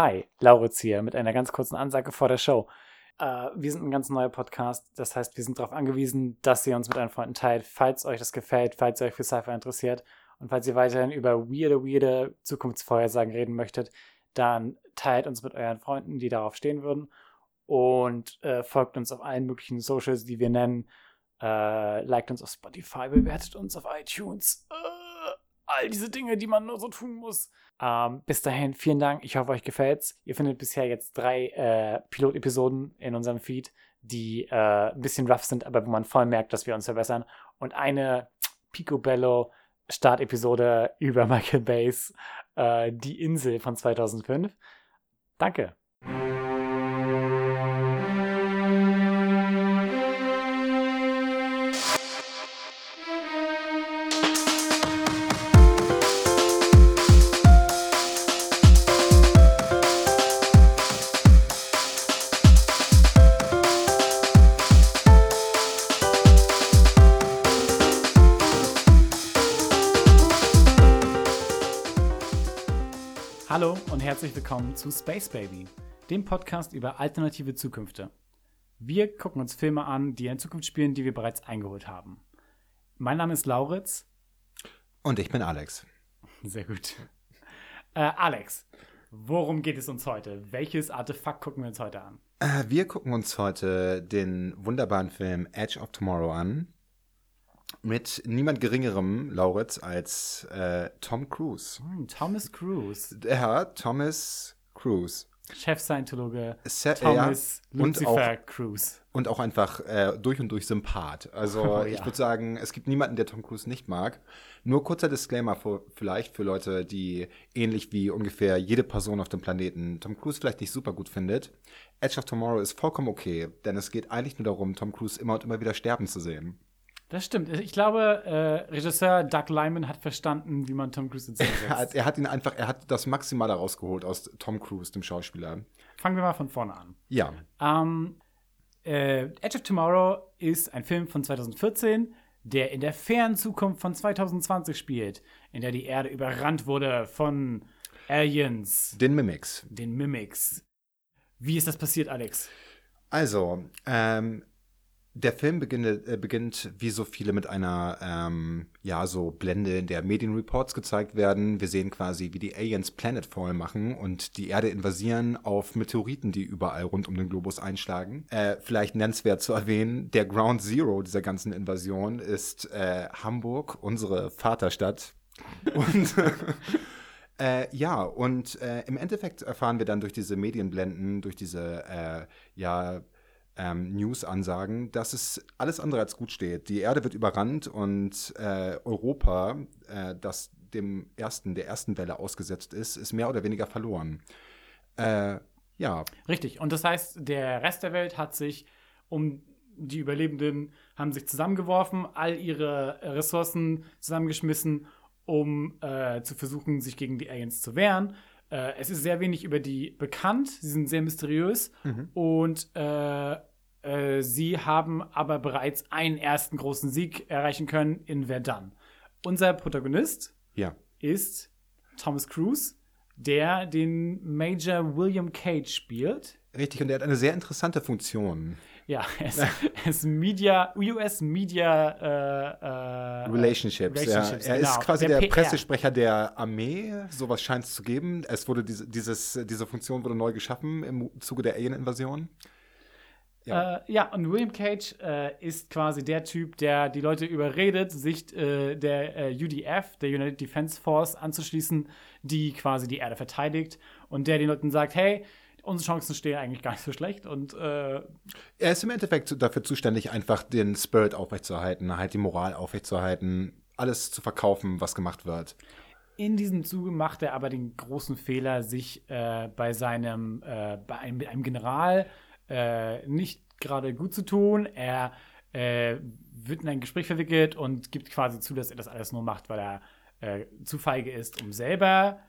Hi, Lauritz hier mit einer ganz kurzen Ansage vor der Show. Äh, wir sind ein ganz neuer Podcast, das heißt, wir sind darauf angewiesen, dass ihr uns mit euren Freunden teilt, falls euch das gefällt, falls ihr euch für Sci-Fi interessiert und falls ihr weiterhin über weirde, weirde Zukunftsvorhersagen reden möchtet, dann teilt uns mit euren Freunden, die darauf stehen würden und äh, folgt uns auf allen möglichen Socials, die wir nennen. Äh, liked uns auf Spotify, bewertet uns auf iTunes. All diese Dinge, die man nur so tun muss. Ähm, bis dahin, vielen Dank. Ich hoffe, euch gefällt's. Ihr findet bisher jetzt drei äh, Pilotepisoden in unserem Feed, die äh, ein bisschen rough sind, aber wo man voll merkt, dass wir uns verbessern. Und eine Picobello Startepisode über Michael Bays äh, Die Insel von 2005. Danke. Willkommen zu Space Baby, dem Podcast über alternative Zukünfte. Wir gucken uns Filme an, die in Zukunft spielen, die wir bereits eingeholt haben. Mein Name ist Lauritz. Und ich bin Alex. Sehr gut. Äh, Alex, worum geht es uns heute? Welches Artefakt gucken wir uns heute an? Äh, wir gucken uns heute den wunderbaren Film Edge of Tomorrow an. Mit niemand geringerem, Lauritz, als äh, Tom Cruise. Hm, Thomas Cruise. Ja, Thomas Cruise. Chef-Scientologe Se Thomas ja, und Lucifer auch- Cruise. Und auch einfach äh, durch und durch Sympath. Also Oh, ja. ich würde sagen, es gibt niemanden, der Tom Cruise nicht mag. Nur kurzer Disclaimer für, vielleicht für Leute, die ähnlich wie ungefähr jede Person auf dem Planeten Tom Cruise vielleicht nicht super gut findet. Edge of Tomorrow ist vollkommen okay, denn es geht eigentlich nur darum, Tom Cruise immer und immer wieder sterben zu sehen. Das stimmt. Ich glaube, äh, Regisseur Doug Lyman hat verstanden, wie man Tom Cruise ins Er hat, er hat ihn einfach, er hat das Maximale rausgeholt aus Tom Cruise, dem Schauspieler. Fangen wir mal von vorne an. Ja, Ähm, äh, Edge of Tomorrow ist ein Film von 2014, der in der fernen Zukunft von 2020 spielt, in der die Erde überrannt wurde von Aliens, den Mimics. den Mimics. Wie ist das passiert, Alex? Also, ähm, der Film beginnt, äh, beginnt wie so viele mit einer, ähm, ja, so Blende, in der Medienreports gezeigt werden. Wir sehen quasi, wie die Aliens Planetfall machen und die Erde invasieren auf Meteoriten, die überall rund um den Globus einschlagen. Äh, vielleicht nennenswert zu erwähnen, der Ground Zero dieser ganzen Invasion ist äh, Hamburg, unsere Vaterstadt. Und Äh, ja, und äh, im Endeffekt erfahren wir dann durch diese Medienblenden, durch diese äh, ja, ähm, News-Ansagen, dass es alles andere als gut steht. Die Erde wird überrannt und äh, Europa, äh, das dem ersten, der ersten Welle ausgesetzt ist, ist mehr oder weniger verloren. Äh, ja, Richtig. Und das heißt, der Rest der Welt hat sich um die Überlebenden haben sich zusammengeworfen, all ihre Ressourcen zusammengeschmissen, um äh, zu versuchen, sich gegen die Aliens zu wehren. Äh, es ist sehr wenig über die bekannt. Sie sind sehr mysteriös und äh, äh, sie haben aber bereits einen ersten großen Sieg erreichen können in Verdun. Unser Protagonist ja. ist Thomas Cruise, der den Major William Cage spielt. Richtig, und er hat eine sehr interessante Funktion. Ja, er ist, er ist Media, US Media äh, Relationships. Relationships, ja. Er genau. ist quasi Der der, PR. Pressesprecher der Armee, sowas scheint es zu geben. Es wurde diese, dieses, diese Funktion wurde neu geschaffen im Zuge der Alien-Invasion. Ja. Äh, ja, und William Cage äh, ist quasi der Typ, der die Leute überredet, sich äh, der äh, UDF, der United Defense Force, anzuschließen, die quasi die Erde verteidigt und der den Leuten sagt, hey, unsere Chancen stehen eigentlich gar nicht so schlecht und äh, Er ist im Endeffekt dafür zuständig, einfach den Spirit aufrechtzuerhalten, halt die Moral aufrechtzuerhalten, alles zu verkaufen, was gemacht wird. In diesem Zuge macht er aber den großen Fehler, sich äh, bei seinem, äh, bei einem, einem General äh, nicht gerade gut zu tun. Er äh, wird in ein Gespräch verwickelt und gibt quasi zu, dass er das alles nur macht, weil er äh, zu feige ist, um selber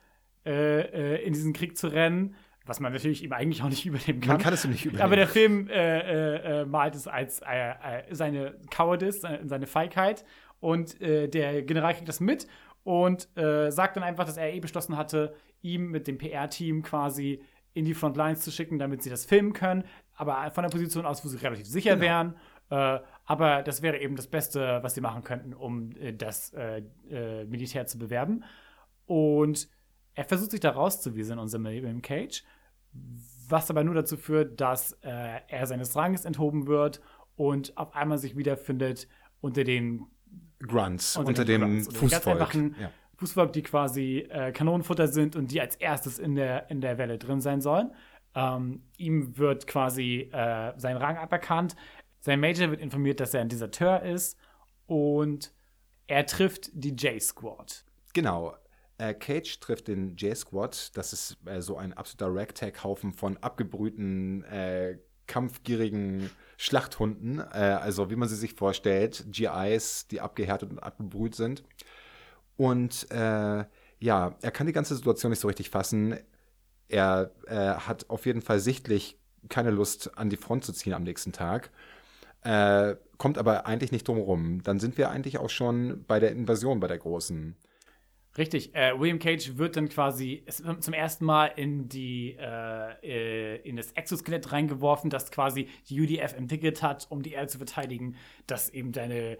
äh, äh, in diesen Krieg zu rennen. Was man natürlich ihm eigentlich auch nicht übernehmen kann. Man kann es ihm nicht übernehmen. Aber der Film äh, äh, malt es als seine Cowardice, seine, seine Feigheit. Und der General kriegt das mit und sagt dann einfach, dass er eh beschlossen hatte, ihm mit dem PR-Team quasi in die Frontlines zu schicken, damit sie das filmen können, aber von der Position aus, wo sie relativ sicher genau. wären. Äh, aber das wäre eben das Beste, was sie machen könnten, um äh, das äh, äh, Militär zu bewerben. Und er versucht sich da rauszuwiesen, unser William Cage, was aber nur dazu führt, dass äh, er seines Ranges enthoben wird und auf einmal sich wiederfindet unter den Grunts, unter, unter dem Grunts, Fußvolk. Ja. Fußvolk, die quasi äh, Kanonenfutter sind und die als erstes in der, in der Welle drin sein sollen. Ähm, ihm wird quasi äh, sein Rang aberkannt. Sein Major wird informiert, dass er ein Deserteur ist und er trifft die J-Squad. Genau. Äh, Cage trifft den J-Squad. Das ist äh, so ein absoluter Ragtag-Haufen von abgebrühten, äh, kampfgierigen Schlachthunden. Äh, also wie man sie sich vorstellt. GIs, die abgehärtet und abgebrüht sind. Und äh, ja, er kann die ganze Situation nicht so richtig fassen. Er äh, hat auf jeden Fall sichtlich keine Lust, an die Front zu ziehen am nächsten Tag. Äh, kommt aber eigentlich nicht drum rum. Dann sind wir eigentlich auch schon bei der Invasion, bei der großen. Richtig, äh, William Cage wird dann quasi zum ersten Mal in die äh, äh, in das Exoskelett reingeworfen, das quasi die UDF entwickelt hat, um die Erde zu verteidigen, das eben deine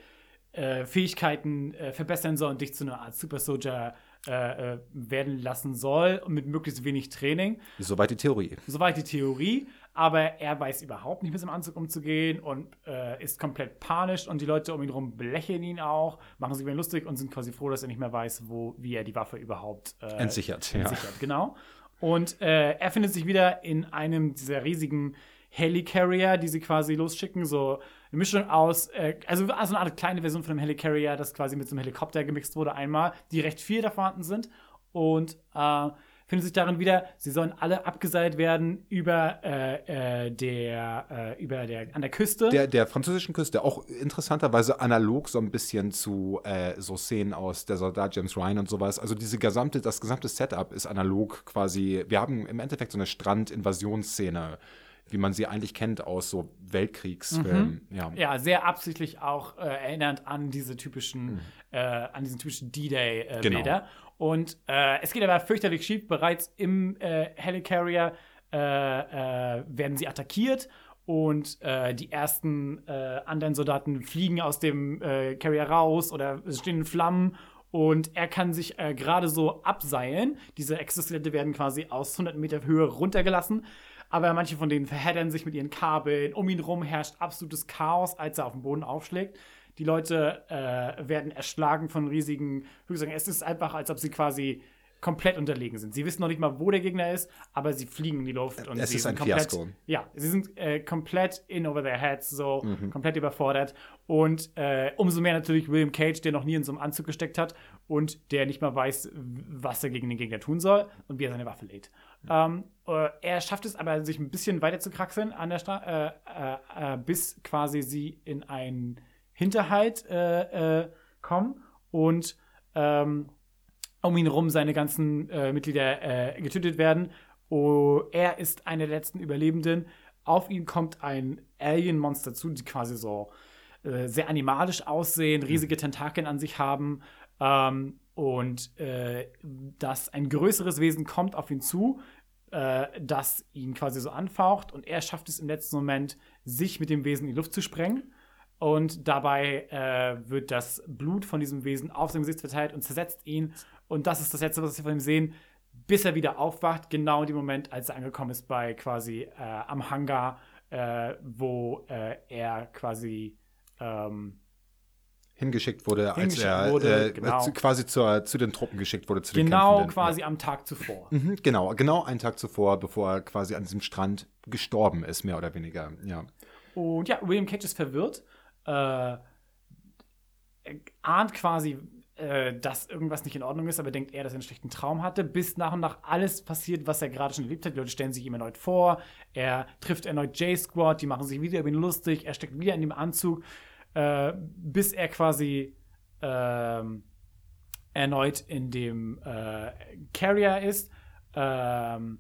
äh, Fähigkeiten äh, verbessern soll und dich zu einer Art Super Soldier äh, werden lassen soll, mit möglichst wenig Training. Soweit die Theorie. Soweit die Theorie aber er weiß überhaupt nicht mit seinem Anzug umzugehen und äh, ist komplett panisch und die Leute um ihn herum belächeln ihn auch, machen sich über ihn lustig und sind quasi froh, dass er nicht mehr weiß, wo, wie er die Waffe überhaupt äh, entsichert. Entsichert, ja. genau. Und äh, er findet sich wieder in einem dieser riesigen Helicarrier, die sie quasi losschicken, so eine Mischung aus, äh, also, also eine Art kleine Version von einem Helicarrier, das quasi mit so einem Helikopter gemixt wurde einmal, die recht viel da vorhanden sind und äh, findet sich darin wieder, sie sollen alle abgeseilt werden über äh, äh, der, äh, über der, an der Küste. Der, der französischen Küste, auch interessanterweise analog so ein bisschen zu äh, so Szenen aus der Soldat James Ryan und sowas. Also diese gesamte, das gesamte Setup ist analog quasi. Wir haben im Endeffekt so eine Strandinvasionsszene wie man sie eigentlich kennt aus so Weltkriegsfilmen. Mhm. Ja. ja, sehr absichtlich auch äh, erinnernd an diese typischen, mhm. äh, an diesen typischen D-Day-Bilder. Äh, genau. Und äh, es geht aber fürchterlich schief. Bereits im äh, Helicarrier äh, äh, werden sie attackiert und äh, die ersten äh, anderen Soldaten fliegen aus dem Carrier raus oder stehen in Flammen und er kann sich gerade so abseilen. Diese Exoskelette werden quasi aus 100 Meter Höhe runtergelassen. Aber manche von denen verheddern sich mit ihren Kabeln. Um ihn herum herrscht absolutes Chaos, als er auf dem Boden aufschlägt. Die Leute äh, werden erschlagen von riesigen Flugzeugen. Es ist einfach, als ob sie quasi komplett unterlegen sind. Sie wissen noch nicht mal, wo der Gegner ist, aber sie fliegen in die Luft. Und es sie ist ein komplett, Fiasko. Ja, sie sind äh, komplett in over their heads, so mhm. komplett überfordert. Und äh, umso mehr natürlich William Cage, der noch nie in so einem Anzug gesteckt hat und der nicht mal weiß, was er gegen den Gegner tun soll und wie er seine Waffe lädt. Mhm. Ähm, äh, er schafft es aber, sich ein bisschen weiter zu kraxeln an der Stra äh, äh, bis quasi sie in einen Hinterhalt äh, äh, kommen und ähm, um ihn herum seine ganzen äh, Mitglieder äh, getötet werden. Oh, er ist einer der letzten Überlebenden. Auf ihn kommt ein Alien-Monster zu, die quasi so äh, sehr animalisch aussehen, riesige Tentakeln an sich haben. Ähm, und äh, dass ein größeres Wesen kommt auf ihn zu, äh, das ihn quasi so anfaucht. Und er schafft es im letzten Moment, sich mit dem Wesen in die Luft zu sprengen. Und dabei äh, wird das Blut von diesem Wesen auf sein Gesicht verteilt und zersetzt ihn. Und das ist das Letzte, was wir von ihm sehen, bis er wieder aufwacht. Genau in dem Moment, als er angekommen ist bei quasi äh, am Hangar, äh, wo äh, er quasi ähm, hingeschickt wurde, hingeschickt als er wurde, äh, genau. zu, quasi zur, zu den Truppen geschickt wurde. Zu genau, quasi ja. am Tag zuvor. Mhm, genau, genau einen Tag zuvor, bevor er quasi an diesem Strand gestorben ist, mehr oder weniger. Ja. Und ja, William Cage ist verwirrt äh, ahnt quasi, äh, dass irgendwas nicht in Ordnung ist, aber denkt eher, dass er einen schlechten Traum hatte, bis nach und nach alles passiert, was er gerade schon erlebt hat. Die Leute stellen sich ihm erneut vor, er trifft erneut J-Squad, die machen sich wieder über ihn lustig, er steckt wieder in dem Anzug, äh, bis er quasi ähm, erneut in dem äh, Carrier ist. Ähm,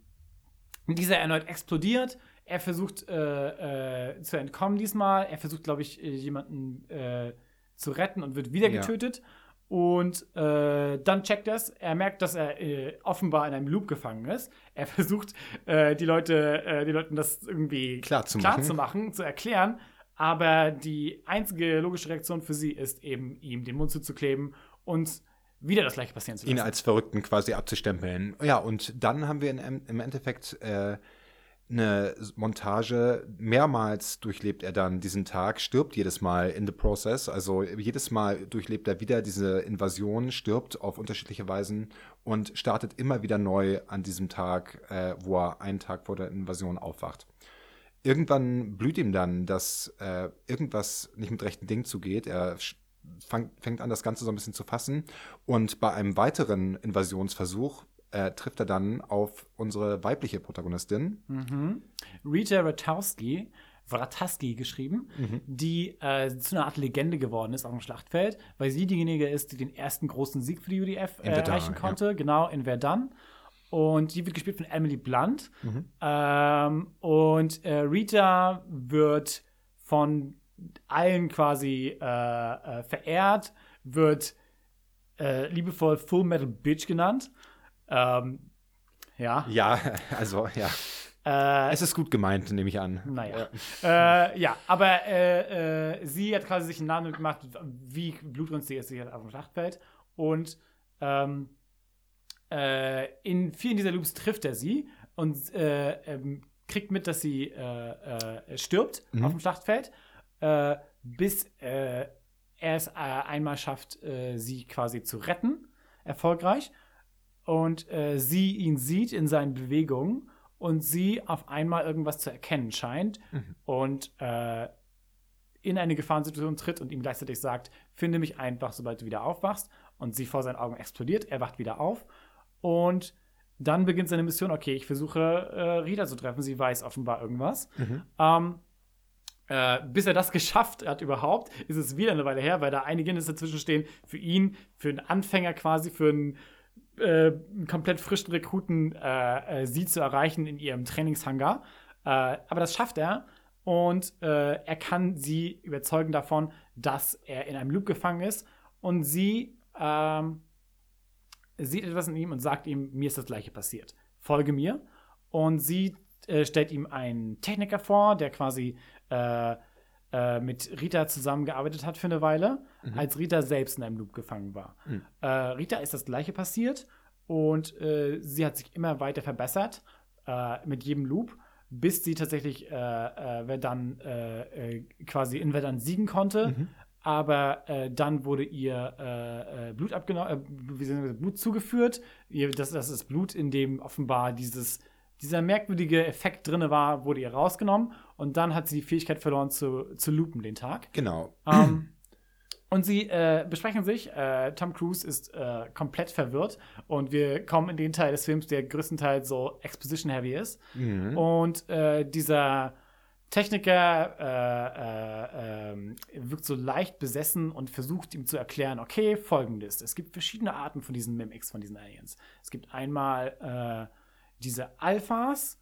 dieser erneut explodiert er versucht äh, äh, zu entkommen diesmal. Er versucht, glaube ich, äh, jemanden äh, zu retten und wird wieder getötet. Und äh, dann checkt er es. Er merkt, dass er offenbar in einem Loop gefangen ist. Er versucht, die Leute, die Leuten das irgendwie Klar zu klar machen. zu machen, zu erklären. Aber die einzige logische Reaktion für sie ist eben, ihm den Mund zuzukleben und wieder das gleiche passieren zu lassen. ihn als Verrückten quasi abzustempeln. Ja, und dann haben wir in, im Endeffekt äh, eine Montage. Mehrmals durchlebt er dann diesen Tag, stirbt jedes Mal in the process. Also jedes Mal durchlebt er wieder diese Invasion, stirbt auf unterschiedliche Weisen und startet immer wieder neu an diesem Tag, äh, wo er einen Tag vor der Invasion aufwacht. Irgendwann blüht ihm dann, dass äh, irgendwas nicht mit rechten Dingen zugeht. Er fang, fängt an, das Ganze so ein bisschen zu fassen. Und bei einem weiteren Invasionsversuch äh, trifft er dann auf unsere weibliche Protagonistin. Mhm. Rita Ratowski, Wrataski geschrieben, die äh, zu einer Art Legende geworden ist auf dem Schlachtfeld, weil sie diejenige ist, die den ersten großen Sieg für die UDF äh, Verdun, erreichen konnte, genau in Verdun. Und die wird gespielt von Emily Blunt. Ähm, und äh, Rita wird von allen quasi äh, äh, verehrt, wird äh, liebevoll Full Metal Bitch genannt. Ähm, ja. Ja, also ja. Äh, Es ist gut gemeint, nehme ich an. naja. Äh, ja, aber äh, äh, sie hat quasi sich einen Namen gemacht, wie blutrünstig ist sie halt auf dem Schlachtfeld. Und ähm, äh, in vielen dieser Loops trifft er sie und äh, ähm, kriegt mit, dass sie äh, äh, stirbt auf dem Schlachtfeld, äh, bis äh, er es einmal schafft, sie quasi zu retten, erfolgreich. Und sie ihn sieht in seinen Bewegungen und sie auf einmal irgendwas zu erkennen scheint und äh, in eine Gefahrensituation tritt und ihm gleichzeitig sagt, finde mich einfach, sobald du wieder aufwachst. Und sie vor seinen Augen explodiert, er wacht wieder auf. Und dann beginnt seine Mission, okay, ich versuche äh, Rita zu treffen, sie weiß offenbar irgendwas. Ähm, äh, bis er das geschafft hat überhaupt, ist es wieder eine Weile her, weil da einige Hindernisse dazwischen stehen. Für ihn, für einen Anfänger quasi, für einen äh, einen komplett frischen Rekruten äh, äh, sie zu erreichen in ihrem Trainingshangar. Äh, aber das schafft er. Und er kann sie überzeugen davon, dass er in einem Loop gefangen ist. Und sie ähm, sieht etwas in ihm und sagt ihm, mir ist das gleiche passiert. Folge mir. Und sie äh, stellt ihm einen Techniker vor, der quasi äh, äh, mit Rita zusammengearbeitet hat für eine Weile, als Rita selbst in einem Loop gefangen war. Äh, Rita ist das gleiche passiert und äh, sie hat sich immer weiter verbessert äh, mit jedem Loop, bis sie tatsächlich Verdun quasi in Verdun siegen konnte. Aber äh, dann wurde ihr äh, äh, Blut abgenommen, äh, Blut zugeführt. Ihr, das, das ist Blut, in dem offenbar dieses, dieser merkwürdige Effekt drin war, wurde ihr rausgenommen. Und dann hat sie die Fähigkeit verloren zu, zu loopen den Tag. Genau. Ähm, und sie äh, besprechen sich. Äh, Tom Cruise ist äh, komplett verwirrt. Und wir kommen in den Teil des Films, der größtenteils so Exposition-heavy ist. Und äh, dieser Techniker äh, äh, ähm, wirkt so leicht besessen und versucht ihm zu erklären, okay, folgendes. Es gibt verschiedene Arten von diesen Mimics, von diesen Aliens. Es gibt einmal äh, diese Alphas,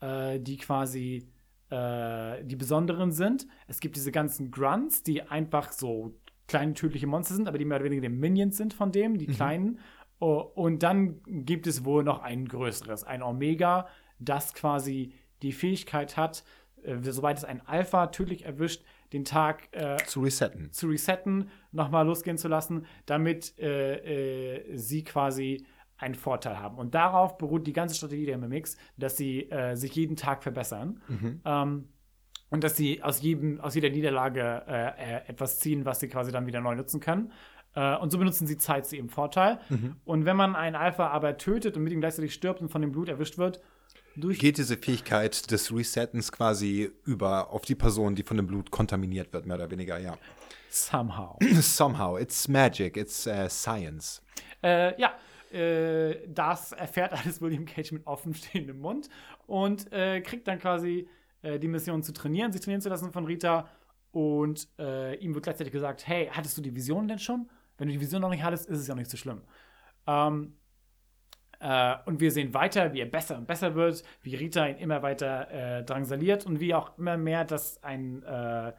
äh, die quasi äh, die besonderen sind. Es gibt diese ganzen Grunts, die einfach so kleine tödliche Monster sind, aber die mehr oder weniger die Minions sind von dem, die kleinen. Oh, und dann gibt es wohl noch ein größeres, ein Omega, das quasi die Fähigkeit hat, äh, sobald es ein Alpha tödlich erwischt, den Tag äh, Zu resetten. zu resetten, nochmal losgehen zu lassen, damit äh, äh, sie quasi einen Vorteil haben. Und darauf beruht die ganze Strategie der Mimics, dass sie äh, sich jeden Tag verbessern. Ähm, und dass sie aus, jedem, aus jeder Niederlage äh, äh, etwas ziehen, was sie quasi dann wieder neu nutzen können. Äh, und so benutzen sie Zeit zu ihrem Vorteil. Und wenn man einen Alpha aber tötet und mit ihm gleichzeitig stirbt und von dem Blut erwischt wird, Geht diese Fähigkeit des Resettens quasi über auf die Person, die von dem Blut kontaminiert wird, mehr oder weniger, ja. somehow. Somehow, it's magic, it's uh, science. Äh, ja, äh, das erfährt alles William Cage mit offenstehendem Mund und äh, kriegt dann quasi äh, die Mission zu trainieren, sich trainieren zu lassen von Rita. Und äh, ihm wird gleichzeitig gesagt: Hey, hattest du die Vision denn schon? Wenn du die Vision noch nicht hattest, ist es ja nicht so schlimm. Ähm, äh, und wir sehen weiter, wie er besser und besser wird, wie Rita ihn immer weiter äh, drangsaliert und wie auch immer mehr das ein, äh,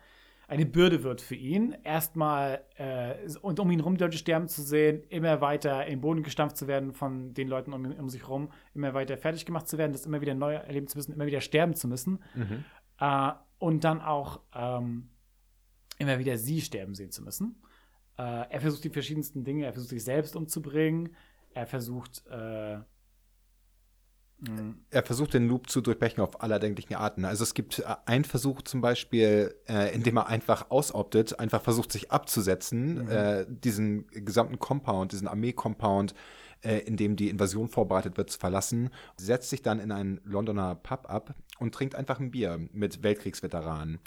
eine Bürde wird für ihn. Erstmal äh, und um ihn rum Leute sterben zu sehen, immer weiter in den Boden gestampft zu werden von den Leuten um, um sich herum, immer weiter fertig gemacht zu werden, das immer wieder neu erleben zu müssen, immer wieder sterben zu müssen. Mhm. Äh, und dann auch ähm, immer wieder sie sterben sehen zu müssen. Er versucht die verschiedensten Dinge, er versucht sich selbst umzubringen, er versucht äh, er versucht den Loop zu durchbrechen auf aller denklichen Arten. Also es gibt äh, einen Versuch zum Beispiel, äh, in dem er einfach ausoptet, einfach versucht sich abzusetzen, mhm. äh, diesen gesamten Compound, diesen Armee-Compound, äh, in dem die Invasion vorbereitet wird, zu verlassen, setzt sich dann in einen Londoner Pub ab und trinkt einfach ein Bier mit Weltkriegsveteranen.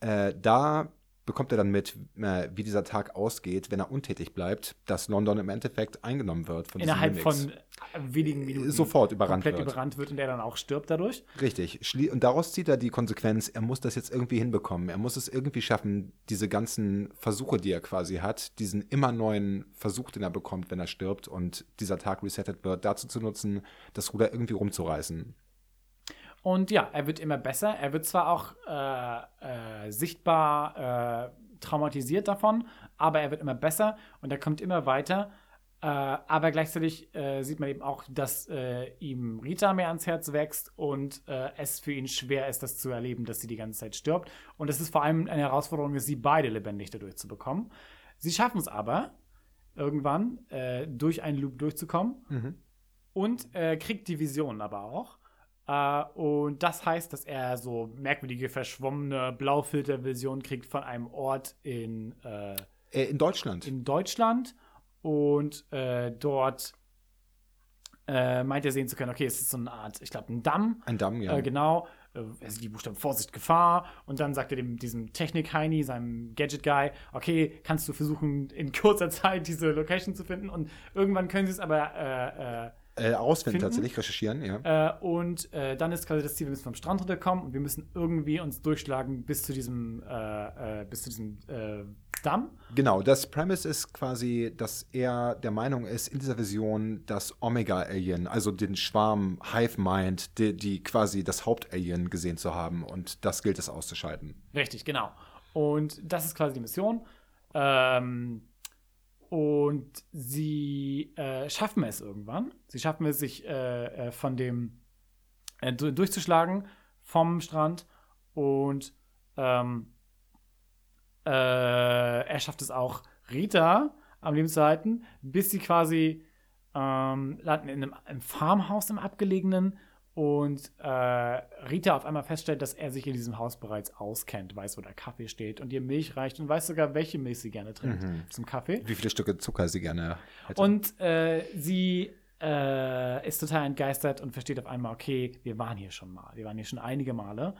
Äh, da bekommt er dann mit, äh, wie dieser Tag ausgeht, wenn er untätig bleibt, dass London im Endeffekt eingenommen wird von Innerhalb von wenigen Minuten sofort überrannt komplett wird. überrannt wird und er dann auch stirbt dadurch. Richtig. Und daraus zieht er die Konsequenz, er muss das jetzt irgendwie hinbekommen. Er muss es irgendwie schaffen, diese ganzen Versuche, die er quasi hat, diesen immer neuen Versuch, den er bekommt, wenn er stirbt und dieser Tag resettet wird, dazu zu nutzen, das Ruder irgendwie rumzureißen. Und ja, er wird immer besser. Er wird zwar auch äh, äh, sichtbar äh, traumatisiert davon, aber er wird immer besser und er kommt immer weiter. Äh, aber gleichzeitig äh, sieht man eben auch, dass äh, ihm Rita mehr ans Herz wächst und es für ihn schwer ist, das zu erleben, dass sie die ganze Zeit stirbt. Und es ist vor allem eine Herausforderung, sie beide lebendig dadurch zu bekommen. Sie schaffen es aber, irgendwann durch einen Loop durchzukommen mhm. und kriegt die Vision aber auch. Uh, und das heißt, dass er so merkwürdige, verschwommene Blaufiltervisionen kriegt von einem Ort in, äh, in Deutschland. In Deutschland. Und äh, dort äh, meint er sehen zu können, okay, es ist so eine Art, ich glaube, ein Damm. Ein Damm, ja. Äh, genau. Äh, also die Buchstaben Vorsicht, Gefahr. Und dann sagt er dem, diesem Technik-Heini, seinem Gadget-Guy, okay, kannst du versuchen, in kurzer Zeit diese Location zu finden. Und irgendwann können sie es aber äh, ausfinden, tatsächlich, recherchieren, ja. Äh, und äh, dann ist quasi das Ziel, wir müssen vom Strand runterkommen und wir müssen irgendwie uns durchschlagen bis zu diesem, äh, äh, bis zu diesem äh, Damm. Genau, das Premise ist quasi, dass er der Meinung ist, in dieser Vision das Omega-Alien, also den Schwarm Hive Mind, die, die quasi das Haupt-Alien gesehen zu haben und das gilt es auszuschalten. Richtig, genau. Und das ist quasi die Mission. Ähm, und sie äh, schaffen es irgendwann. Sie schaffen es, sich äh, äh von dem äh, durchzuschlagen vom Strand. Und ähm, äh, er schafft es auch, Rita am Leben zu halten, bis sie quasi ähm, landen in einem, einem Farmhaus im abgelegenen und äh, Rita auf einmal feststellt, dass er sich in diesem Haus bereits auskennt, weiß, wo der Kaffee steht und ihr Milch reicht und weiß sogar, welche Milch sie gerne trinkt mhm. zum Kaffee. Wie viele Stücke Zucker sie gerne hätte. Und äh, sie äh, ist total entgeistert und versteht auf einmal, okay, wir waren hier schon mal. Wir waren hier schon einige Male.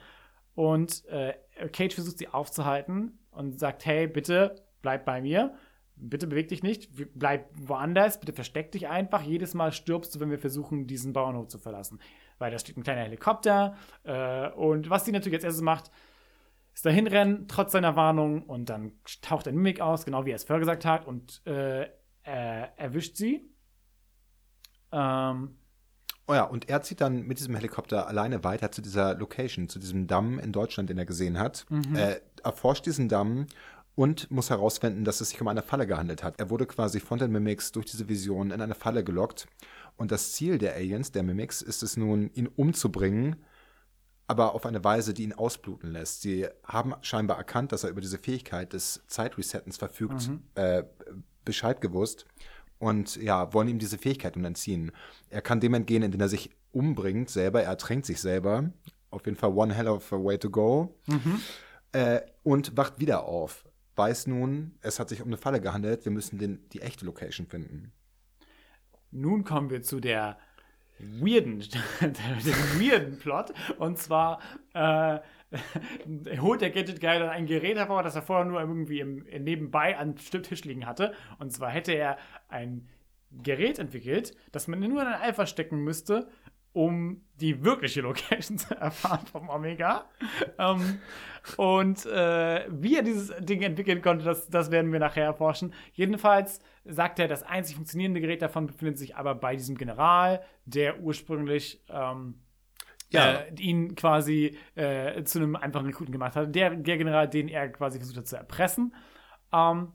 Und äh, Kate versucht sie aufzuhalten und sagt, hey, bitte bleib bei mir. Bitte beweg dich nicht, bleib woanders, bitte versteck dich einfach. Jedes Mal stirbst du, wenn wir versuchen, diesen Bauernhof zu verlassen weil da steht ein kleiner Helikopter. Äh, und was sie natürlich als erstes macht, ist dahin rennen, trotz seiner Warnung. Und dann taucht ein Mimik aus, genau wie er es vorher gesagt hat, und äh, er erwischt sie. Ähm, Oh ja, und er zieht dann mit diesem Helikopter alleine weiter zu dieser Location, zu diesem Damm in Deutschland, den er gesehen hat. Mhm. Er erforscht diesen Damm und muss herausfinden, dass es sich um eine Falle gehandelt hat. Er wurde quasi von den Mimics durch diese Vision in eine Falle gelockt und das Ziel der Aliens, der Mimics, ist es nun, ihn umzubringen, aber auf eine Weise, die ihn ausbluten lässt. Sie haben scheinbar erkannt, dass er über diese Fähigkeit des Zeitresettens verfügt, mhm. äh, Bescheid gewusst und ja, wollen ihm diese Fähigkeit nun entziehen. Er kann dem entgehen, indem er sich umbringt selber, er ertränkt sich selber. Auf jeden Fall one hell of a way to go. Mhm. Äh, und wacht wieder auf. Weiß nun, es hat sich um eine Falle gehandelt, wir müssen den, die echte Location finden. Nun kommen wir zu der weirden, dem weirden Plot. Und zwar äh, holt der Gadget Guy dann ein Gerät hervor, das er vorher nur irgendwie im, nebenbei an Tisch liegen hatte. Und zwar hätte er ein Gerät entwickelt, das man nur in ein Alpha stecken müsste, um die wirkliche Location zu erfahren vom Omega. ähm, und äh, wie er dieses Ding entwickeln konnte, das, das werden wir nachher erforschen. Jedenfalls sagt er, das einzig funktionierende Gerät davon befindet sich aber bei diesem General, der ursprünglich ähm, Ja. äh, ihn quasi äh, zu einem einfachen Rekruten gemacht hat. Der, der General, den er quasi versucht hat zu erpressen. Ähm,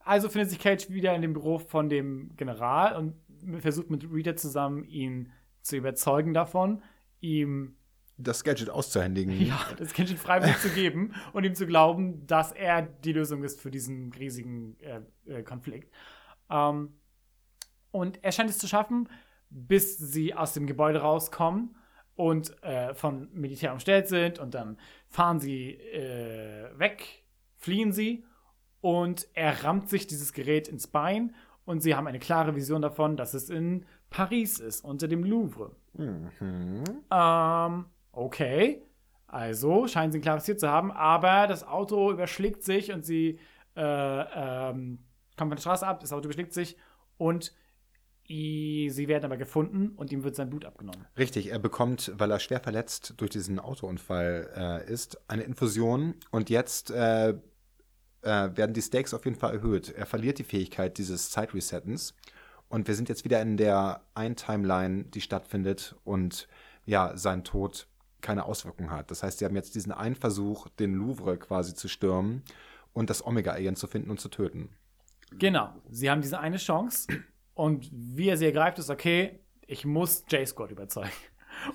also findet sich Cage wieder in dem Büro von dem General und versucht mit Rita zusammen, ihn zu überzeugen davon, ihm Das Gadget auszuhändigen. ja, das Gadget freiwillig zu geben und ihm zu glauben, dass er die Lösung ist für diesen riesigen äh, äh, Konflikt. Ähm, und er scheint es zu schaffen, bis sie aus dem Gebäude rauskommen und äh, von Militär umstellt sind und dann fahren sie äh, weg, fliehen sie und er rammt sich dieses Gerät ins Bein und sie haben eine klare Vision davon, dass es in Paris ist, unter dem Louvre. Mhm. Ähm, okay. Also scheinen sie ein klares Ziel zu haben, aber das Auto überschlägt sich und sie äh, ähm, kommen von der Straße ab, das Auto überschlägt sich und sie werden aber gefunden und ihm wird sein Blut abgenommen. Richtig, er bekommt, weil er schwer verletzt durch diesen Autounfall äh, ist, eine Infusion und jetzt äh, äh, werden die Stakes auf jeden Fall erhöht. Er verliert die Fähigkeit dieses Zeitresettens und wir sind jetzt wieder in der Ein-Timeline, die stattfindet und ja, sein Tod keine Auswirkung hat. Das heißt, sie haben jetzt diesen einen Versuch, den Louvre quasi zu stürmen und das Omega-Alien zu finden und zu töten. Genau. Sie haben diese eine Chance und wie er sie ergreift, ist okay, ich muss J-Squad überzeugen.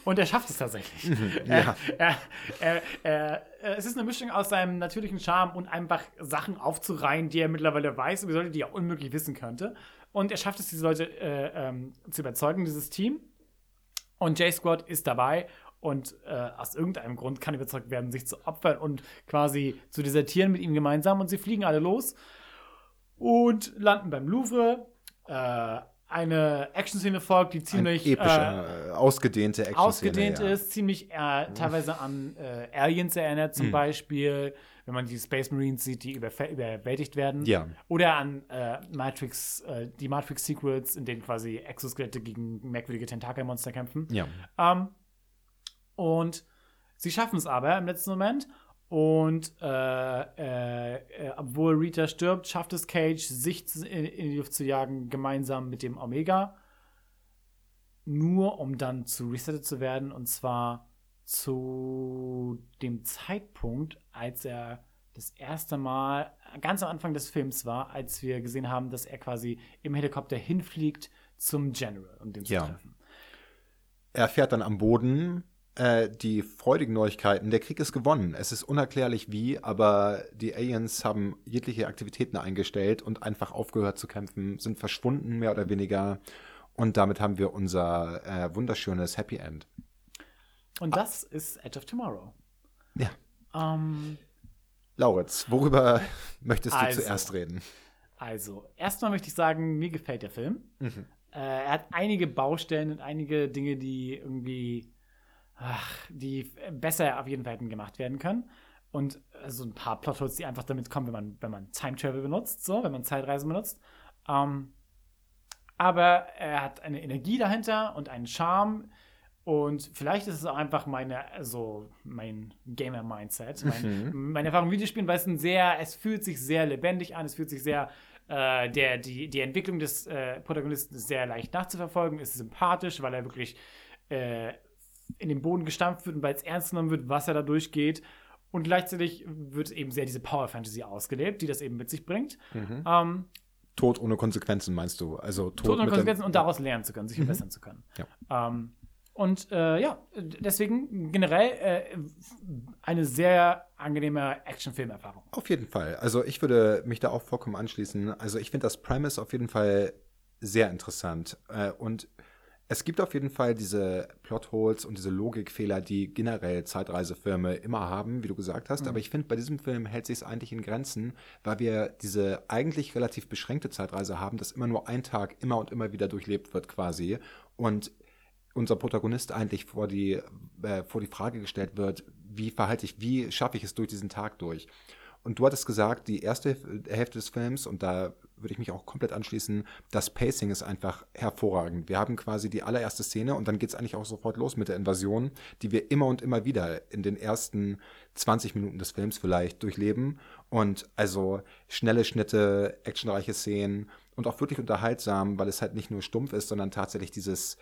Und er schafft es tatsächlich. ja. er, er, er, es ist eine Mischung aus seinem natürlichen Charme und einfach Sachen aufzureihen, die er mittlerweile weiß, über Leute, die er unmöglich wissen könnte. Und er schafft es, diese Leute äh, ähm, zu überzeugen, dieses Team. Und J-Squad ist dabei und äh, aus irgendeinem Grund kann überzeugt werden, sich zu opfern und quasi zu desertieren mit ihm gemeinsam. Und sie fliegen alle los und landen beim Louvre. Äh, eine Action-Szene folgt, die ziemlich äh, epische, äh, ausgedehnte Action ausgedehnt ja. ist, ziemlich äh, teilweise an äh, Aliens erinnert, zum Beispiel, wenn man die Space Marines sieht, die überfä- überwältigt werden. Ja. Oder an äh, Matrix, äh, die Matrix-Sequels, in denen quasi Exoskelette gegen merkwürdige Tentakelmonster kämpfen. Ja. Ähm, und sie schaffen es aber im letzten Moment. Und äh, äh, obwohl Rita stirbt, schafft es Cage, sich zu- in, in die Luft zu jagen, gemeinsam mit dem Omega. Nur um dann zu resettet zu werden. Und zwar zu dem Zeitpunkt, als er das erste Mal ganz am Anfang des Films war, als wir gesehen haben, dass er quasi im Helikopter hinfliegt zum General, um den zu Ja. treffen. Er fährt dann am Boden. Äh, die freudigen Neuigkeiten, der Krieg ist gewonnen. Es ist unerklärlich wie, aber die Aliens haben jegliche Aktivitäten eingestellt und einfach aufgehört zu kämpfen, sind verschwunden, mehr oder weniger. Und damit haben wir unser äh, wunderschönes Happy End. Und das ist Edge of Tomorrow. Ja. Ähm, Lauritz, worüber möchtest du Also. zuerst reden? also, erstmal möchte ich sagen, mir gefällt der Film. Mhm. Äh, er hat einige Baustellen und einige Dinge, die irgendwie, ach, die besser auf jeden Fall hätten gemacht werden können. Und äh, so ein paar Plotholes, die einfach damit kommen, wenn man, wenn man Time Travel benutzt, so, wenn man Zeitreisen benutzt. Ähm, aber er hat eine Energie dahinter und einen Charme. Und vielleicht ist es auch einfach meine, also mein Gamer-Mindset, mein, meine Erfahrung mit Videospielen, weil es ein sehr, es fühlt sich sehr lebendig an, es fühlt sich sehr, äh, der, die, die Entwicklung des äh, Protagonisten ist sehr leicht nachzuverfolgen, ist sympathisch, weil er wirklich äh, in den Boden gestampft wird und weil es ernst genommen wird, was er da durchgeht. Und gleichzeitig wird eben sehr diese Power-Fantasy ausgelebt, die das eben mit sich bringt. Ähm, Tod ohne Konsequenzen, meinst du? Also Tod, Tod dem- Konsequenzen und daraus lernen zu können, sich verbessern zu können. Ähm, und äh, ja, deswegen generell äh, eine sehr angenehme Actionfilmerfahrung. Auf jeden Fall. Also ich würde mich da auch vollkommen anschließen. Also ich finde das Premise auf jeden Fall sehr interessant. Äh, Und es gibt auf jeden Fall diese Plotholes und diese Logikfehler, die generell Zeitreisefilme immer haben, wie du gesagt hast. Aber ich finde, bei diesem Film hält sich es eigentlich in Grenzen, weil wir diese eigentlich relativ beschränkte Zeitreise haben, dass immer nur ein Tag immer und immer wieder durchlebt wird quasi. Und unser Protagonist eigentlich vor die, äh, vor die Frage gestellt wird, wie verhalte ich, wie schaffe ich es durch diesen Tag durch? Und du hattest gesagt, die erste Hälfte des Films, und da würde ich mich auch komplett anschließen, das Pacing ist einfach hervorragend. Wir haben quasi die allererste Szene und dann geht es eigentlich auch sofort los mit der Invasion, die wir immer und immer wieder in den ersten 20 Minuten des Films vielleicht durchleben. Und also schnelle Schnitte, actionreiche Szenen und auch wirklich unterhaltsam, weil es halt nicht nur stumpf ist, sondern tatsächlich dieses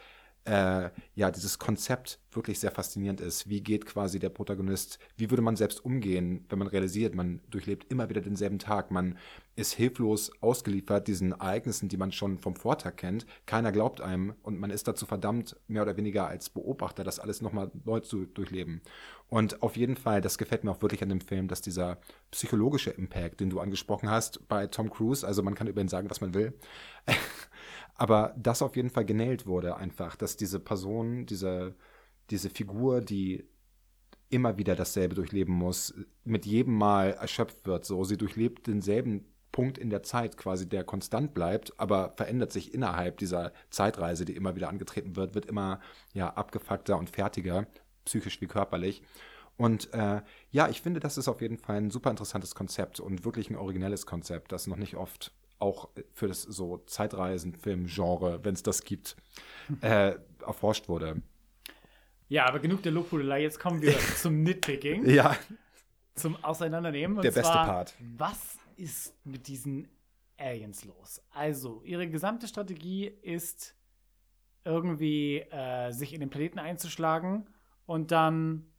äh, ja, dieses Konzept wirklich sehr faszinierend ist. Wie geht quasi der Protagonist, wie würde man selbst umgehen, wenn man realisiert, man durchlebt immer wieder denselben Tag, man ist hilflos ausgeliefert diesen Ereignissen, die man schon vom Vortag kennt. Keiner glaubt einem und man ist dazu verdammt, mehr oder weniger als Beobachter, das alles nochmal neu zu durchleben. Und auf jeden Fall, das gefällt mir auch wirklich an dem Film, dass dieser psychologische Impact, den du angesprochen hast bei Tom Cruise, also man kann über ihn sagen, was man will, aber das auf jeden Fall genäht wurde einfach, dass diese Person, diese, diese Figur, die immer wieder dasselbe durchleben muss, mit jedem Mal erschöpft wird. So, sie durchlebt denselben Punkt in der Zeit quasi, der konstant bleibt, aber verändert sich innerhalb dieser Zeitreise, die immer wieder angetreten wird, wird immer ja abgefuckter und fertiger, psychisch wie körperlich. Und äh, ja, ich finde, das ist auf jeden Fall ein super interessantes Konzept und wirklich ein originelles Konzept, das noch nicht oft auch für das so Zeitreisen-Film-Genre, wenn es das gibt, äh, erforscht wurde. Ja, aber genug der Lobhudelei. Jetzt kommen wir zum Nitpicking. Ja. Zum Auseinandernehmen. Der beste zwar, Part. Was ist mit diesen Aliens los? Also, ihre gesamte Strategie ist irgendwie äh, sich in den Planeten einzuschlagen und dann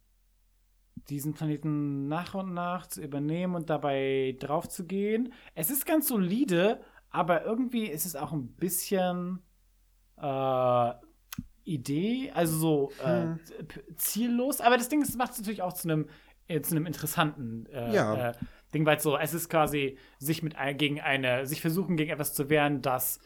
diesen Planeten nach und nach zu übernehmen und dabei drauf zu gehen. Es ist ganz solide, aber irgendwie ist es auch ein bisschen äh, Idee, also so äh, hm. ziellos. Aber das Ding macht es natürlich auch zu einem äh, zu einem interessanten äh, ja. Ding, weil so, es ist quasi sich mit gegen eine, sich versuchen gegen etwas zu wehren, das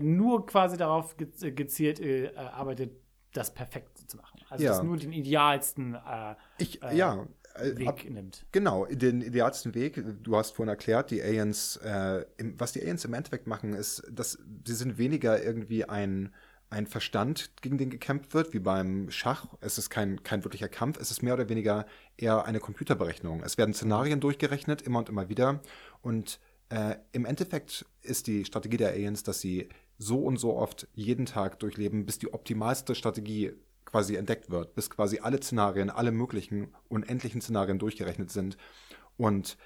nur quasi darauf gezielt arbeitet, das perfekt zu machen. Also ja. das nur den idealsten äh, ich, äh, ja, äh, Weg ab, nimmt. Genau, den idealsten Weg. Du hast vorhin erklärt, die Aliens, äh, im, was die Aliens im Endeffekt machen, ist, dass sie sind weniger irgendwie ein ein Verstand, gegen den gekämpft wird, wie beim Schach. Es ist kein, kein wirklicher Kampf, es ist mehr oder weniger eher eine Computerberechnung. Es werden Szenarien durchgerechnet, immer und immer wieder. Und äh, im Endeffekt ist die Strategie der Aliens, dass sie so und so oft jeden Tag durchleben, bis die optimalste Strategie quasi entdeckt wird, bis quasi alle Szenarien, alle möglichen unendlichen Szenarien durchgerechnet sind. Und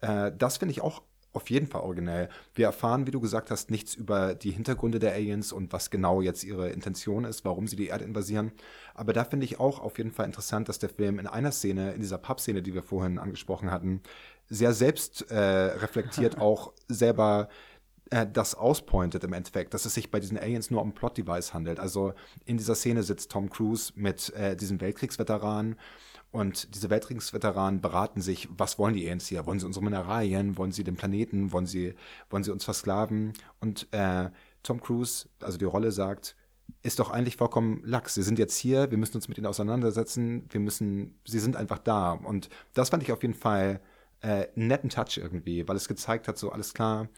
äh, das finde ich auch auf jeden Fall originell. Wir erfahren, wie du gesagt hast, nichts über die Hintergründe der Aliens und was genau jetzt ihre Intention ist, warum sie die Erde invasieren. Aber da finde ich auch auf jeden Fall interessant, dass der Film in einer Szene, in dieser Pub-Szene, die wir vorhin angesprochen hatten, sehr selbst äh, reflektiert auch selber äh, das auspointet im Endeffekt, dass es sich bei diesen Aliens nur um Plot-Device handelt. Also in dieser Szene sitzt Tom Cruise mit äh, diesem Weltkriegsveteran und diese Weltkriegsveteranen beraten sich, was wollen die Aliens hier? Wollen sie unsere Mineralien? Wollen sie den Planeten? Wollen sie, wollen sie uns versklaven? Und äh, Tom Cruise, also die Rolle sagt, ist doch eigentlich vollkommen lax. Sie sind jetzt hier, wir müssen uns mit ihnen auseinandersetzen, wir müssen, sie sind einfach da. Und das fand ich auf jeden Fall äh, einen netten Touch irgendwie, weil es gezeigt hat, so alles klar,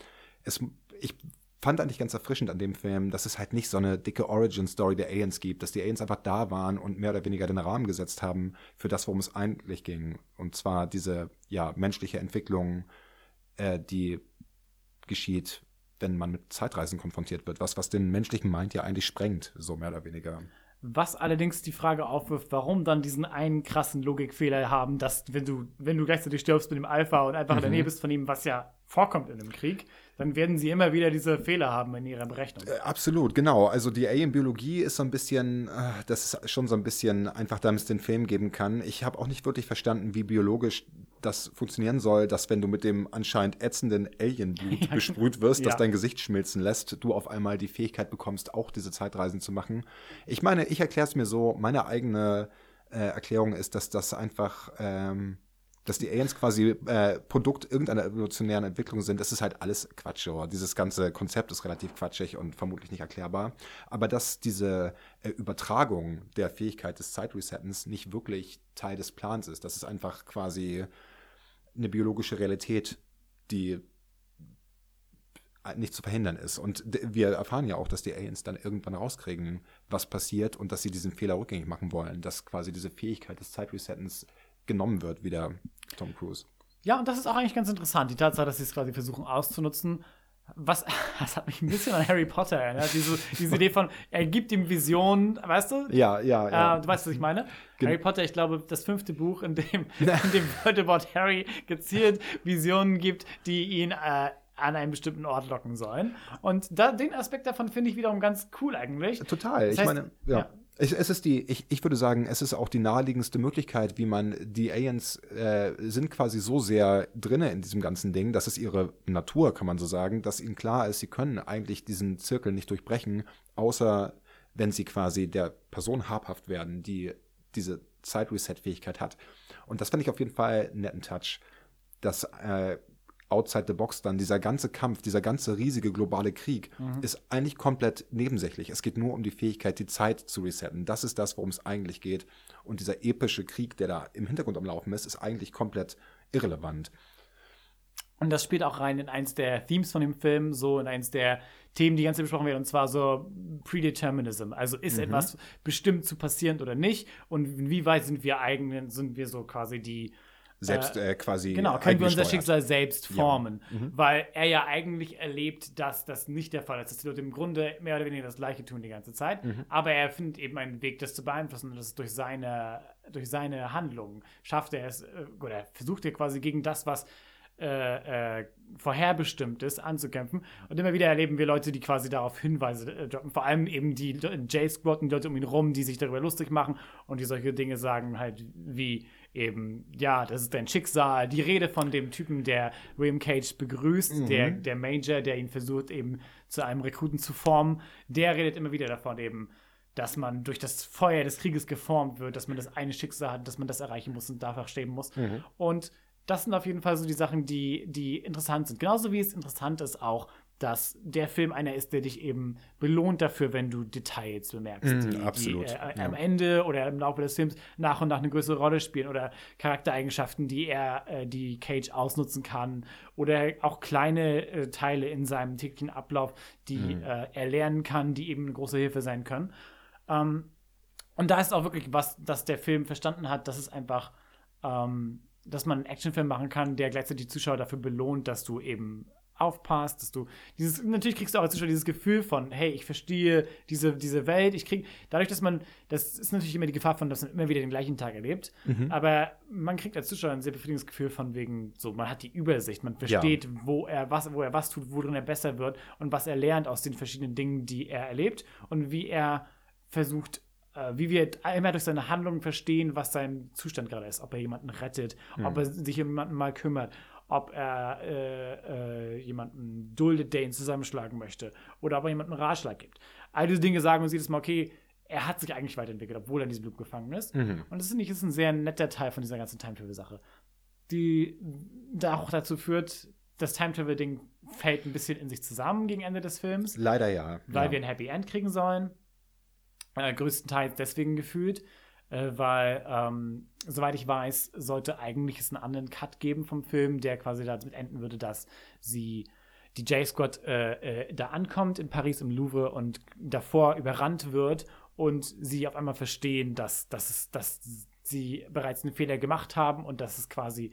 es, ich fand eigentlich ganz erfrischend an dem Film, dass es halt nicht so eine dicke Origin-Story der Aliens gibt, dass die Aliens einfach da waren und mehr oder weniger den Rahmen gesetzt haben für das, worum es eigentlich ging. Und zwar diese, ja, menschliche Entwicklung, äh, die geschieht, wenn man mit Zeitreisen konfrontiert wird. Was, was den menschlichen Mind ja eigentlich sprengt, so mehr oder weniger. Was allerdings die Frage aufwirft, warum dann diesen einen krassen Logikfehler haben, dass wenn du, wenn du gleichzeitig stirbst mit dem Alpha und einfach mhm. in der Nähe bist von ihm, was ja vorkommt in einem Krieg, dann werden sie immer wieder diese Fehler haben in ihrer Berechnung. Äh, absolut, genau. Also die Alien-Biologie ist so ein bisschen, äh, das ist schon so ein bisschen einfach, damit es den Film geben kann. Ich habe auch nicht wirklich verstanden, wie biologisch das funktionieren soll, dass wenn du mit dem anscheinend ätzenden Alienblut besprüht wirst, ja. das dein Gesicht schmilzen lässt, du auf einmal die Fähigkeit bekommst, auch diese Zeitreisen zu machen. Ich meine, ich erkläre es mir so, meine eigene äh, Erklärung ist, dass das einfach ähm, dass die Aliens quasi äh, Produkt irgendeiner evolutionären Entwicklung sind, das ist halt alles Quatsch. Oder? Dieses ganze Konzept ist relativ quatschig und vermutlich nicht erklärbar. Aber dass diese äh, Übertragung der Fähigkeit des Zeitresettens nicht wirklich Teil des Plans ist, das ist einfach quasi eine biologische Realität, die nicht zu verhindern ist. Und wir erfahren ja auch, dass die Aliens dann irgendwann rauskriegen, was passiert und dass sie diesen Fehler rückgängig machen wollen, dass quasi diese Fähigkeit des Zeitresettens genommen wird, wieder Tom Cruise. Ja, und das ist auch eigentlich ganz interessant, die Tatsache, dass sie es quasi versuchen auszunutzen. Was, das hat mich ein bisschen an Harry Potter erinnert, diese, diese Idee von, er gibt ihm Visionen, weißt du? Ja, ja, ja. Äh, du weißt, was ich meine? Gen Harry Potter, ich glaube, das fünfte Buch, in dem, in dem Voldemort Harry gezielt Visionen gibt, die ihn äh, an einen bestimmten Ort locken sollen. Und da, den Aspekt davon finde ich wiederum ganz cool eigentlich. Total. Das ich heißt, meine, ja. ja. Es, es, ist die, ich, ich würde sagen, es ist auch die naheliegendste Möglichkeit, wie man, die Aliens äh, sind quasi so sehr drinne in diesem ganzen Ding, das ist ihre Natur, kann man so sagen, dass ihnen klar ist, sie können eigentlich diesen Zirkel nicht durchbrechen, außer wenn sie quasi der Person habhaft werden, die diese Zeit-Reset-Fähigkeit hat. Und das fand ich auf jeden Fall einen netten Touch, dass äh, outside the box dann dieser ganze Kampf, dieser ganze riesige globale Krieg mhm. ist eigentlich komplett nebensächlich. Es geht nur um die Fähigkeit, die Zeit zu resetten. Das ist das, worum es eigentlich geht. Und dieser epische Krieg, der da im Hintergrund am Laufen ist, ist eigentlich komplett irrelevant. Und das spielt auch rein in eins der Themes von dem Film, so in eins der Themen, die ganz besprochen werden, und zwar so Predeterminism. Also ist mhm. etwas bestimmt zu passieren oder nicht? Und inwieweit sind wir eigenen, sind wir so quasi die selbst äh, quasi. Genau, können wir unser Schicksal selbst formen. Ja. Mhm. Weil er ja eigentlich erlebt, dass das nicht der Fall ist. Dass die Leute im Grunde mehr oder weniger das Gleiche tun die ganze Zeit. Mhm. Aber er findet eben einen Weg, das zu beeinflussen. Und das ist durch seine, durch seine Handlungen schafft er es, äh, oder versucht er quasi gegen das, was äh, äh, vorherbestimmt ist, anzukämpfen. Und immer wieder erleben wir Leute, die quasi darauf Hinweise äh, droppen. Vor allem eben die J-Squad und die Leute um ihn rum, die sich darüber lustig machen und die solche Dinge sagen halt wie eben, ja, das ist dein Schicksal. Die Rede von dem Typen, der William Cage begrüßt, mhm. der, der Major, der ihn versucht eben zu einem Rekruten zu formen, der redet immer wieder davon eben, dass man durch das Feuer des Krieges geformt wird, dass man das eine Schicksal hat, dass man das erreichen muss und dafür stehen muss. Mhm. Und das sind auf jeden Fall so die Sachen, die, die interessant sind. Genauso wie es interessant ist auch, dass der Film einer ist, der dich eben belohnt dafür, wenn du Details bemerkst, mm, die, absolut. die äh, ja. am Ende oder im Laufe des Films nach und nach eine größere Rolle spielen oder Charaktereigenschaften, die er, äh, die Cage ausnutzen kann oder auch kleine äh, Teile in seinem täglichen Ablauf, die mm. er lernen kann, die eben eine große Hilfe sein können. Ähm, und da ist auch wirklich was, dass der Film verstanden hat, dass es einfach ähm, dass man einen Actionfilm machen kann, der gleichzeitig die Zuschauer dafür belohnt, dass du eben aufpasst, dass du dieses, natürlich kriegst du auch als Zuschauer dieses Gefühl von, hey, ich verstehe diese, diese Welt, ich krieg, dadurch, dass man, das ist natürlich immer die Gefahr von, dass man immer wieder den gleichen Tag erlebt, mhm. aber man kriegt als Zuschauer ein sehr befriedigendes Gefühl von wegen, so, man hat die Übersicht, man versteht, ja. wo er was, wo er was tut, worin er besser wird und was er lernt aus den verschiedenen Dingen, die er erlebt und wie er versucht, äh, wie wir einmal durch seine Handlungen verstehen, was sein Zustand gerade ist. Ob er jemanden rettet, mhm. ob er sich um jemanden mal kümmert, ob er äh, äh, jemanden duldet, der ihn zusammenschlagen möchte, oder ob er jemanden einen Ratschlag gibt. All diese Dinge sagen uns jedes Mal, okay, er hat sich eigentlich weiterentwickelt, obwohl er in diesem Loop gefangen ist. Mhm. Und das finde ich ist ein sehr netter Teil von dieser ganzen Time-Travel-Sache. Die da auch dazu führt, das Time-Travel-Ding fällt ein bisschen in sich zusammen gegen Ende des Films. Leider ja. Weil ja. wir ein Happy End kriegen sollen. Äh, größtenteils deswegen gefühlt, äh, weil, ähm, soweit ich weiß, sollte eigentlich es einen anderen Cut geben vom Film, der quasi damit enden würde, dass sie die J-Squad äh, äh, da ankommt in Paris im Louvre und davor überrannt wird und sie auf einmal verstehen, dass, dass, es, dass sie bereits einen Fehler gemacht haben und dass es quasi,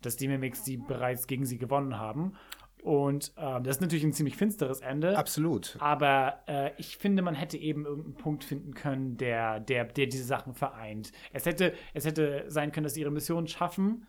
dass die Mimics sie bereits gegen sie gewonnen haben. Und ähm, das ist natürlich ein ziemlich finsteres Ende. Absolut. Aber äh, ich finde, man hätte eben irgendeinen Punkt finden können, der, der, der diese Sachen vereint. Es hätte, es hätte sein können, dass sie ihre Mission schaffen,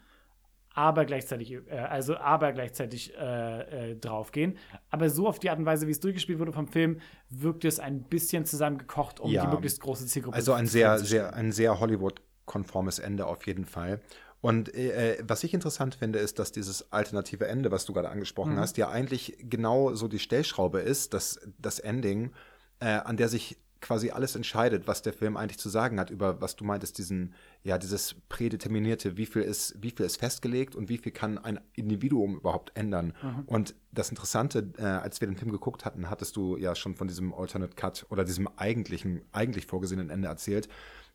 aber gleichzeitig, äh, also aber gleichzeitig äh, äh, draufgehen. Aber so auf die Art und Weise, wie es durchgespielt wurde vom Film, wirkt es ein bisschen zusammengekocht, um ja. die möglichst große Zielgruppe also zu Also ein sehr, sehr, ein sehr Hollywood-konformes Ende auf jeden Fall. Und äh, was ich interessant finde, ist, dass dieses alternative Ende, was du gerade angesprochen mhm. hast, ja eigentlich genau so die Stellschraube ist, dass das Ending, äh, an der sich quasi alles entscheidet, was der Film eigentlich zu sagen hat, über was du meintest, diesen, ja, dieses prädeterminierte, wie viel ist, wie viel ist festgelegt und wie viel kann ein Individuum überhaupt ändern. Mhm. Und das Interessante, äh, als wir den Film geguckt hatten, hattest du ja schon von diesem Alternate Cut oder diesem eigentlichen, eigentlich vorgesehenen Ende erzählt,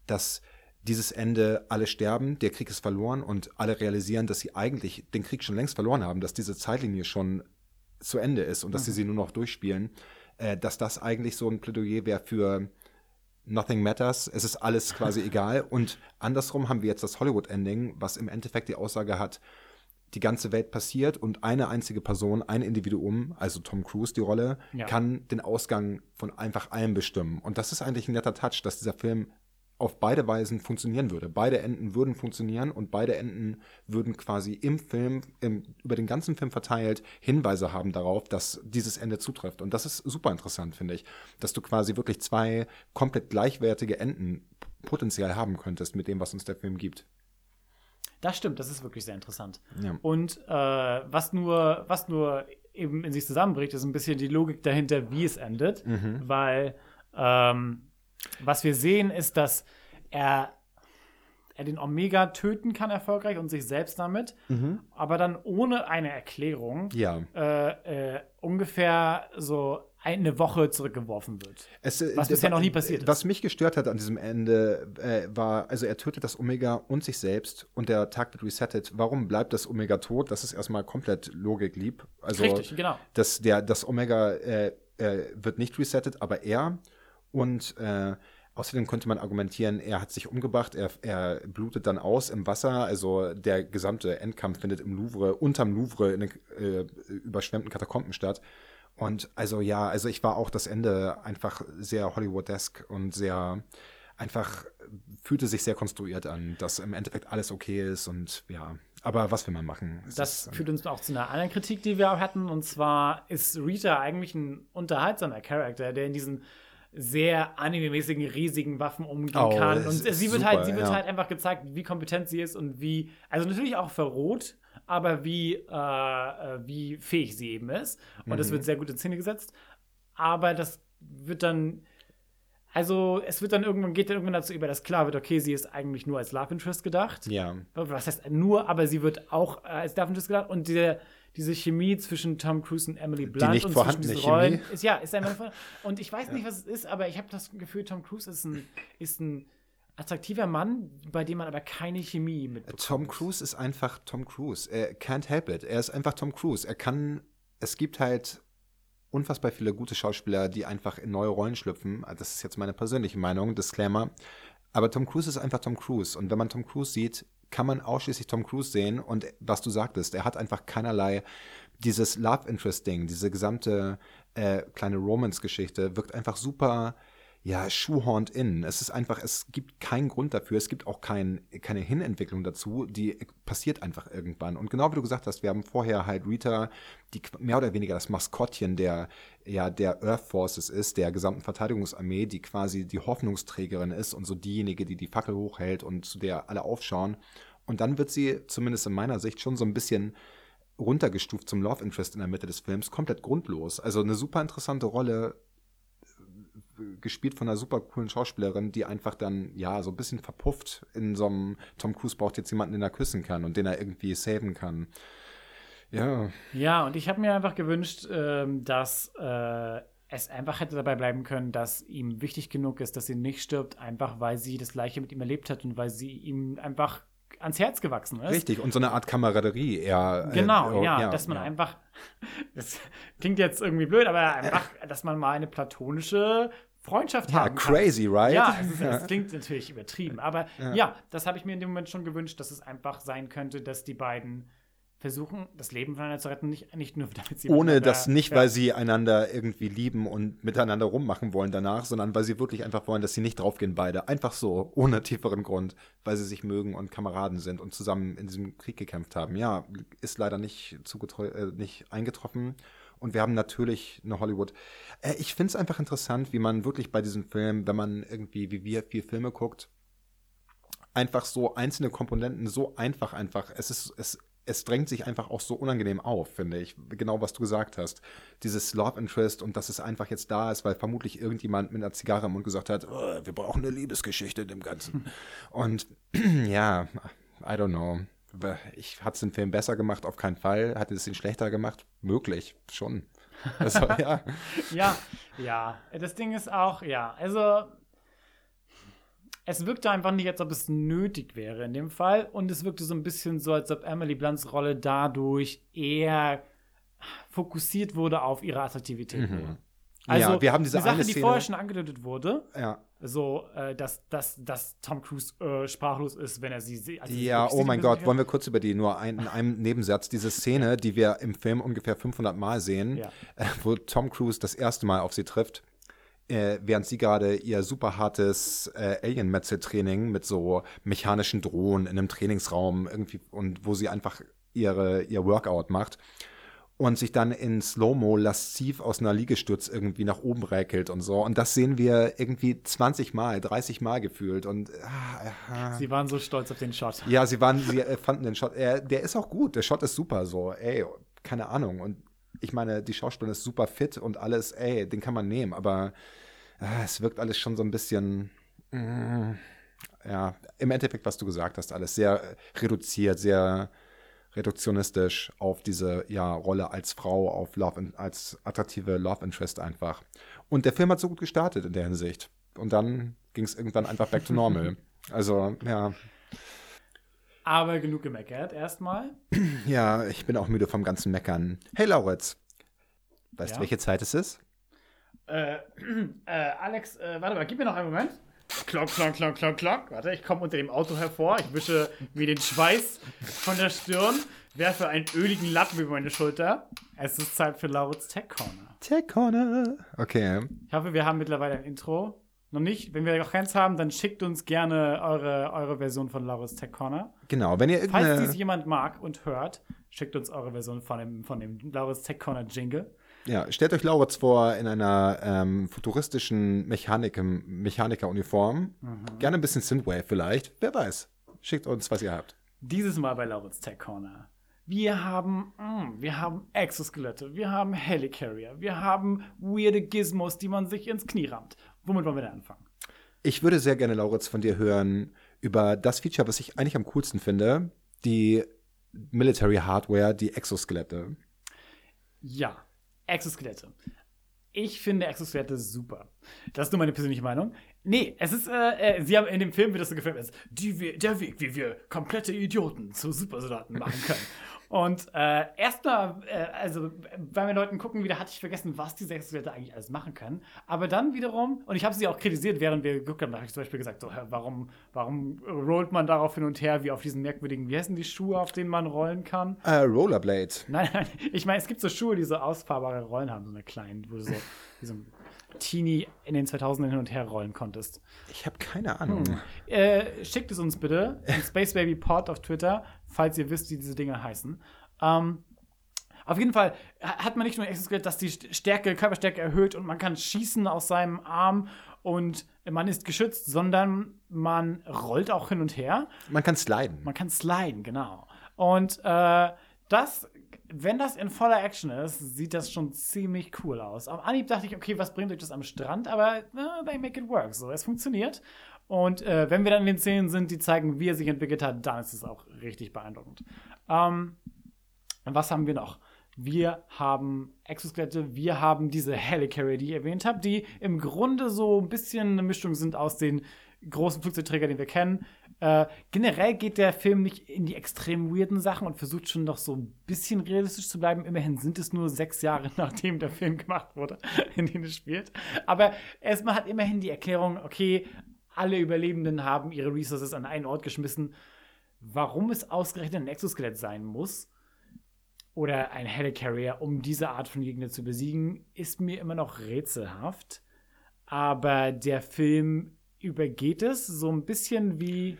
dass dieses Ende, alle sterben, der Krieg ist verloren und alle realisieren, dass sie eigentlich den Krieg schon längst verloren haben, dass diese Zeitlinie schon zu Ende ist und dass mhm. sie sie nur noch durchspielen, äh, dass das eigentlich so ein Plädoyer wäre für Nothing Matters, es ist alles quasi egal. Und andersrum haben wir jetzt das Hollywood-Ending, was im Endeffekt die Aussage hat, die ganze Welt passiert und eine einzige Person, ein Individuum, also Tom Cruise die Rolle, ja. kann den Ausgang von einfach allem bestimmen. Und das ist eigentlich ein netter Touch, dass dieser Film auf beide Weisen funktionieren würde. Beide Enden würden funktionieren und beide Enden würden quasi im Film, im, über den ganzen Film verteilt, Hinweise haben darauf, dass dieses Ende zutrifft. Und das ist super interessant, finde ich, dass du quasi wirklich zwei komplett gleichwertige Enden potenziell haben könntest mit dem, was uns der Film gibt. Das stimmt, das ist wirklich sehr interessant. Ja. Und äh, was nur, was nur eben in sich zusammenbricht, ist ein bisschen die Logik dahinter, wie es endet, Mhm. weil ähm, was wir sehen, ist, dass er, er den Omega töten kann erfolgreich und sich selbst damit, aber dann ohne eine Erklärung Mhm. Ja. äh, äh, ungefähr so eine Woche zurückgeworfen wird. Es, äh, Was bisher noch nie passiert ist. Was mich gestört hat an diesem Ende, äh, war, also er tötet das Omega und sich selbst und der Tag wird resettet. Warum bleibt das Omega tot? Das ist erstmal komplett logiklieb. Also, Richtig, genau. Das, der, das Omega äh, äh, wird nicht resettet, aber er. Und äh, außerdem könnte man argumentieren, er hat sich umgebracht, er, er blutet dann aus im Wasser. Also der gesamte Endkampf findet im Louvre, unterm Louvre in den äh, überschwemmten Katakomben statt. Und also ja, also ich war auch das Ende einfach sehr Hollywood-esk und sehr einfach fühlte sich sehr konstruiert an, dass im Endeffekt alles okay ist und ja. Aber was will man machen? Es Das ist, ähm, führt uns auch zu einer anderen Kritik, die wir auch hatten. Und zwar ist Rita eigentlich ein unterhaltsamer Charakter, der in diesen sehr anime-mäßigen, riesigen Waffen umgehen Oh, kann. Und sie wird super, halt, sie wird ja. halt einfach gezeigt, wie kompetent sie ist und wie, also natürlich auch verroht, aber wie, äh, äh, wie fähig sie eben ist. Und das Mhm. wird sehr gut in Szene gesetzt. Aber das wird dann also es wird dann irgendwann, geht dann irgendwann dazu über, dass klar wird, okay, sie ist eigentlich nur als Love Interest gedacht. ja. Was heißt nur, aber sie wird auch äh, als Love Interest gedacht. Und diese, diese Chemie zwischen Tom Cruise und Emily Blunt nicht und vorhandene zwischen diesen Rollen Chemie. ist ja, ist einfach Und ich weiß nicht, was es ist, aber ich habe das Gefühl, Tom Cruise ist ein, ist ein attraktiver Mann, bei dem man aber keine Chemie mitbekommt. Tom Cruise ist einfach Tom Cruise. Er can't help it. Er ist einfach Tom Cruise. Er kann, es gibt halt unfassbar viele gute Schauspieler, die einfach in neue Rollen schlüpfen. Das ist jetzt meine persönliche Meinung, Disclaimer. Aber Tom Cruise ist einfach Tom Cruise. Und wenn man Tom Cruise sieht, kann man ausschließlich Tom Cruise sehen. Und was du sagtest, er hat einfach keinerlei dieses Love Interest Ding, diese gesamte äh, kleine Romance-Geschichte wirkt einfach super, ja, shoehorned in. Es ist einfach, es gibt keinen Grund dafür, es gibt auch kein, keine Hinentwicklung dazu, die passiert einfach irgendwann. Und genau wie du gesagt hast, wir haben vorher halt Rita, die mehr oder weniger das Maskottchen der, ja, der Earth Forces ist, der gesamten Verteidigungsarmee, die quasi die Hoffnungsträgerin ist und so diejenige, die die Fackel hochhält und zu der alle aufschauen. Und dann wird sie, zumindest in meiner Sicht, schon so ein bisschen runtergestuft zum Love Interest in der Mitte des Films, komplett grundlos. Also eine super interessante Rolle, gespielt von einer super coolen Schauspielerin, die einfach dann, ja, so ein bisschen verpufft in so einem Tom Cruise braucht jetzt jemanden, den er küssen kann und den er irgendwie saven kann. Ja, Ja, und ich habe mir einfach gewünscht, ähm, dass äh, es einfach hätte dabei bleiben können, dass ihm wichtig genug ist, dass sie nicht stirbt, einfach weil sie das Gleiche mit ihm erlebt hat und weil sie ihm einfach ans Herz gewachsen ist. richtig. Und so eine Art Kameraderie eher. äh, Genau, oh, ja, dass man ja. einfach, das klingt jetzt irgendwie blöd, aber einfach, dass man mal eine platonische Freundschaft Ja, haben kann. crazy, right? Ja, es, ist, es klingt natürlich übertrieben, aber ja, das habe ich mir in dem Moment schon gewünscht, dass es einfach sein könnte, dass die beiden versuchen, das Leben voneinander zu retten, nicht, nicht nur damit sie Ohne das nicht, ja. weil sie einander irgendwie lieben und miteinander rummachen wollen danach, sondern weil sie wirklich einfach wollen, dass sie nicht draufgehen beide. Einfach so, ohne tieferen Grund, weil sie sich mögen und Kameraden sind und zusammen in diesem Krieg gekämpft haben. Ja, ist leider nicht, zugetreu äh, nicht eingetroffen. Und wir haben natürlich eine Hollywood. Äh, ich finde es einfach interessant, wie man wirklich bei diesem Film, wenn man irgendwie, wie wir, viel Filme guckt, einfach so einzelne Komponenten so einfach einfach. Es ist, es, es drängt sich einfach auch so unangenehm auf, finde ich. Genau, was du gesagt hast. Dieses Love Interest und dass es einfach jetzt da ist, weil vermutlich irgendjemand mit einer Zigarre im Mund gesagt hat, oh, wir brauchen eine Liebesgeschichte in dem Ganzen. und ja, I don't know. Ich hat es den Film besser gemacht, auf keinen Fall. Hat es ihn schlechter gemacht? Möglich, schon. Also, ja. Ja, ja. Das Ding ist auch, ja, also es wirkte einfach nicht, als ob es nötig wäre in dem Fall. Und es wirkte so ein bisschen so, als ob Emily Blunts Rolle dadurch eher fokussiert wurde auf ihre Attraktivität. nur. Also. Ja, wir haben diese die Sache, die vorher schon angedeutet wurde, ja. so, äh, dass, dass, dass Tom Cruise äh, sprachlos ist, wenn er sie sieht. Also Ja, oh mein Gott, wollen wir kurz über die nur ein, in einem Nebensatz, diese Szene, die wir im Film ungefähr 500 Mal sehen, Ja. äh, wo Tom Cruise das erste Mal auf sie trifft, äh, während sie gerade ihr super hartes äh, Alien-Metzel-Training mit so mechanischen Drohnen in einem Trainingsraum irgendwie und wo sie einfach ihre, ihr Workout macht und sich dann in Slow-Mo lasziv aus einer Liegestütz irgendwie nach oben räkelt und so. Und das sehen wir irgendwie 20 Mal, 30 Mal gefühlt. Und ah, sie waren so stolz auf den Shot. Ja, sie waren, sie äh, fanden den Shot. Er, der ist auch gut. Der Shot ist super. So, ey, keine Ahnung. Und ich meine, die Schauspielerin ist super fit und alles. Ey, den kann man nehmen. Aber äh, es wirkt alles schon so ein bisschen. Mm, ja, im Endeffekt, was du gesagt hast, alles sehr reduziert, sehr reduktionistisch auf diese ja, Rolle als Frau, auf Love, als attraktive Love Interest einfach. Und der Film hat so gut gestartet in der Hinsicht. Und dann ging es irgendwann einfach back to normal. Also, ja. Aber genug gemeckert erstmal. Ja, ich bin auch müde vom ganzen Meckern. Hey Lauritz, weißt ja. du, welche Zeit es ist? Äh, äh, Alex, äh, warte mal, gib mir noch einen Moment. Klock, klock, klock, klock, klock. Warte, ich komme unter dem Auto hervor. Ich wische mir den Schweiß von der Stirn, werfe einen öligen Lappen über meine Schulter. Es ist Zeit für Lauritz Tech Corner. Tech Corner. Okay. Ich hoffe, wir haben mittlerweile ein Intro. Noch nicht. Wenn wir noch keins haben, dann schickt uns gerne eure, eure Version von Lauritz Tech Corner. Genau, wenn ihr Falls dies jemand mag und hört, schickt uns eure Version von dem, von dem Lauritz Tech Corner Jingle. Ja, stellt euch Lauritz vor in einer ähm, futuristischen Mechanik Mechanikeruniform. Mhm. Gerne ein bisschen Synthwave vielleicht. Wer weiß. Schickt uns, was ihr habt. Dieses Mal bei Lauritz Tech Corner. Wir haben, mm, wir haben Exoskelette, wir haben Helicarrier, wir haben weirde Gizmos, die man sich ins Knie rammt. Womit wollen wir denn anfangen? Ich würde sehr gerne, Lauritz, von dir hören über das Feature, was ich eigentlich am coolsten finde, die Military Hardware, die Exoskelette. Ja, Exoskelette. Ich finde Exoskelette super. Das ist nur meine persönliche Meinung. Nee, es ist, äh, äh, sie haben in dem Film wird das so gefilmt als die, der Weg, wie wir komplette Idioten zu Supersoldaten machen können. Und äh, erstmal, äh, also bei den Leuten gucken wieder, hatte ich vergessen, was die Sexuelle eigentlich alles machen können. Aber dann wiederum, und ich habe sie auch kritisiert, während wir geguckt haben, da habe ich zum Beispiel gesagt, so, warum, warum rollt man darauf hin und her, wie auf diesen merkwürdigen, wie heißen die Schuhe, auf denen man rollen kann? Uh, Rollerblade. Nein, nein, ich meine, es gibt so Schuhe, die so ausfahrbare Rollen haben, so eine kleinen, wo du so, wie so ein Teenie in den 2000ern hin und her rollen konntest. Ich habe keine Ahnung. Hm. Äh, schickt es uns bitte Space Baby Pod auf Twitter, falls ihr wisst, wie diese Dinge heißen. Ähm, auf jeden Fall hat man nicht nur ein Exoskelett, das die Stärke, Körperstärke erhöht und man kann schießen aus seinem Arm und man ist geschützt, sondern man rollt auch hin und her. Man kann sliden. Man kann sliden, genau. Und äh, das wenn das in voller Action ist, sieht das schon ziemlich cool aus. Am Anhieb dachte ich, okay, was bringt euch das am Strand? Aber uh, they make it work. So, es funktioniert. Und äh, wenn wir dann in den Szenen sind, die zeigen, wie er sich entwickelt hat, dann ist es auch richtig beeindruckend. Ähm, was haben wir noch? Wir haben Exoskelette, wir haben diese Helicarrier, die ich erwähnt habe, die im Grunde so ein bisschen eine Mischung sind aus den großen Flugzeugträgern, den wir kennen. Äh, generell geht der Film nicht in die extrem weirden Sachen und versucht schon noch so ein bisschen realistisch zu bleiben. Immerhin sind es nur sechs Jahre, nachdem der Film gemacht wurde, in dem es spielt. Aber erstmal hat immerhin die Erklärung, okay, alle Überlebenden haben ihre Resources an einen Ort geschmissen. Warum es ausgerechnet ein Exoskelett sein muss oder ein Helicarrier, um diese Art von Gegner zu besiegen, ist mir immer noch rätselhaft. Aber der Film übergeht es so ein bisschen wie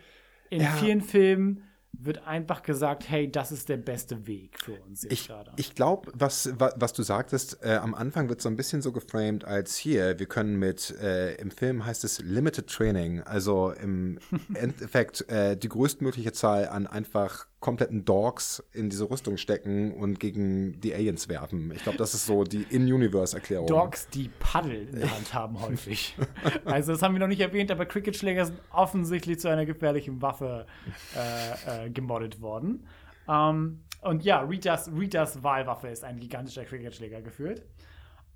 in ja. vielen Filmen wird einfach gesagt, hey, das ist der beste Weg für uns jetzt ich, gerade. Ich glaube, was, was du sagtest, äh, am Anfang wird so ein bisschen so geframed als hier, wir können mit, äh, im Film heißt es Limited Training, also im Endeffekt äh, die größtmögliche Zahl an einfach kompletten Dogs in diese Rüstung stecken und gegen die Aliens werfen. Ich glaube, das ist so die In-Universe-Erklärung. Dogs, die Paddel in der Hand haben häufig. also das haben wir noch nicht erwähnt, aber Cricketschläger sind offensichtlich zu einer gefährlichen Waffe äh, äh, gemoddet worden. Ähm, und ja, Ritas, Ritas Wahlwaffe ist ein gigantischer Cricketschläger geführt.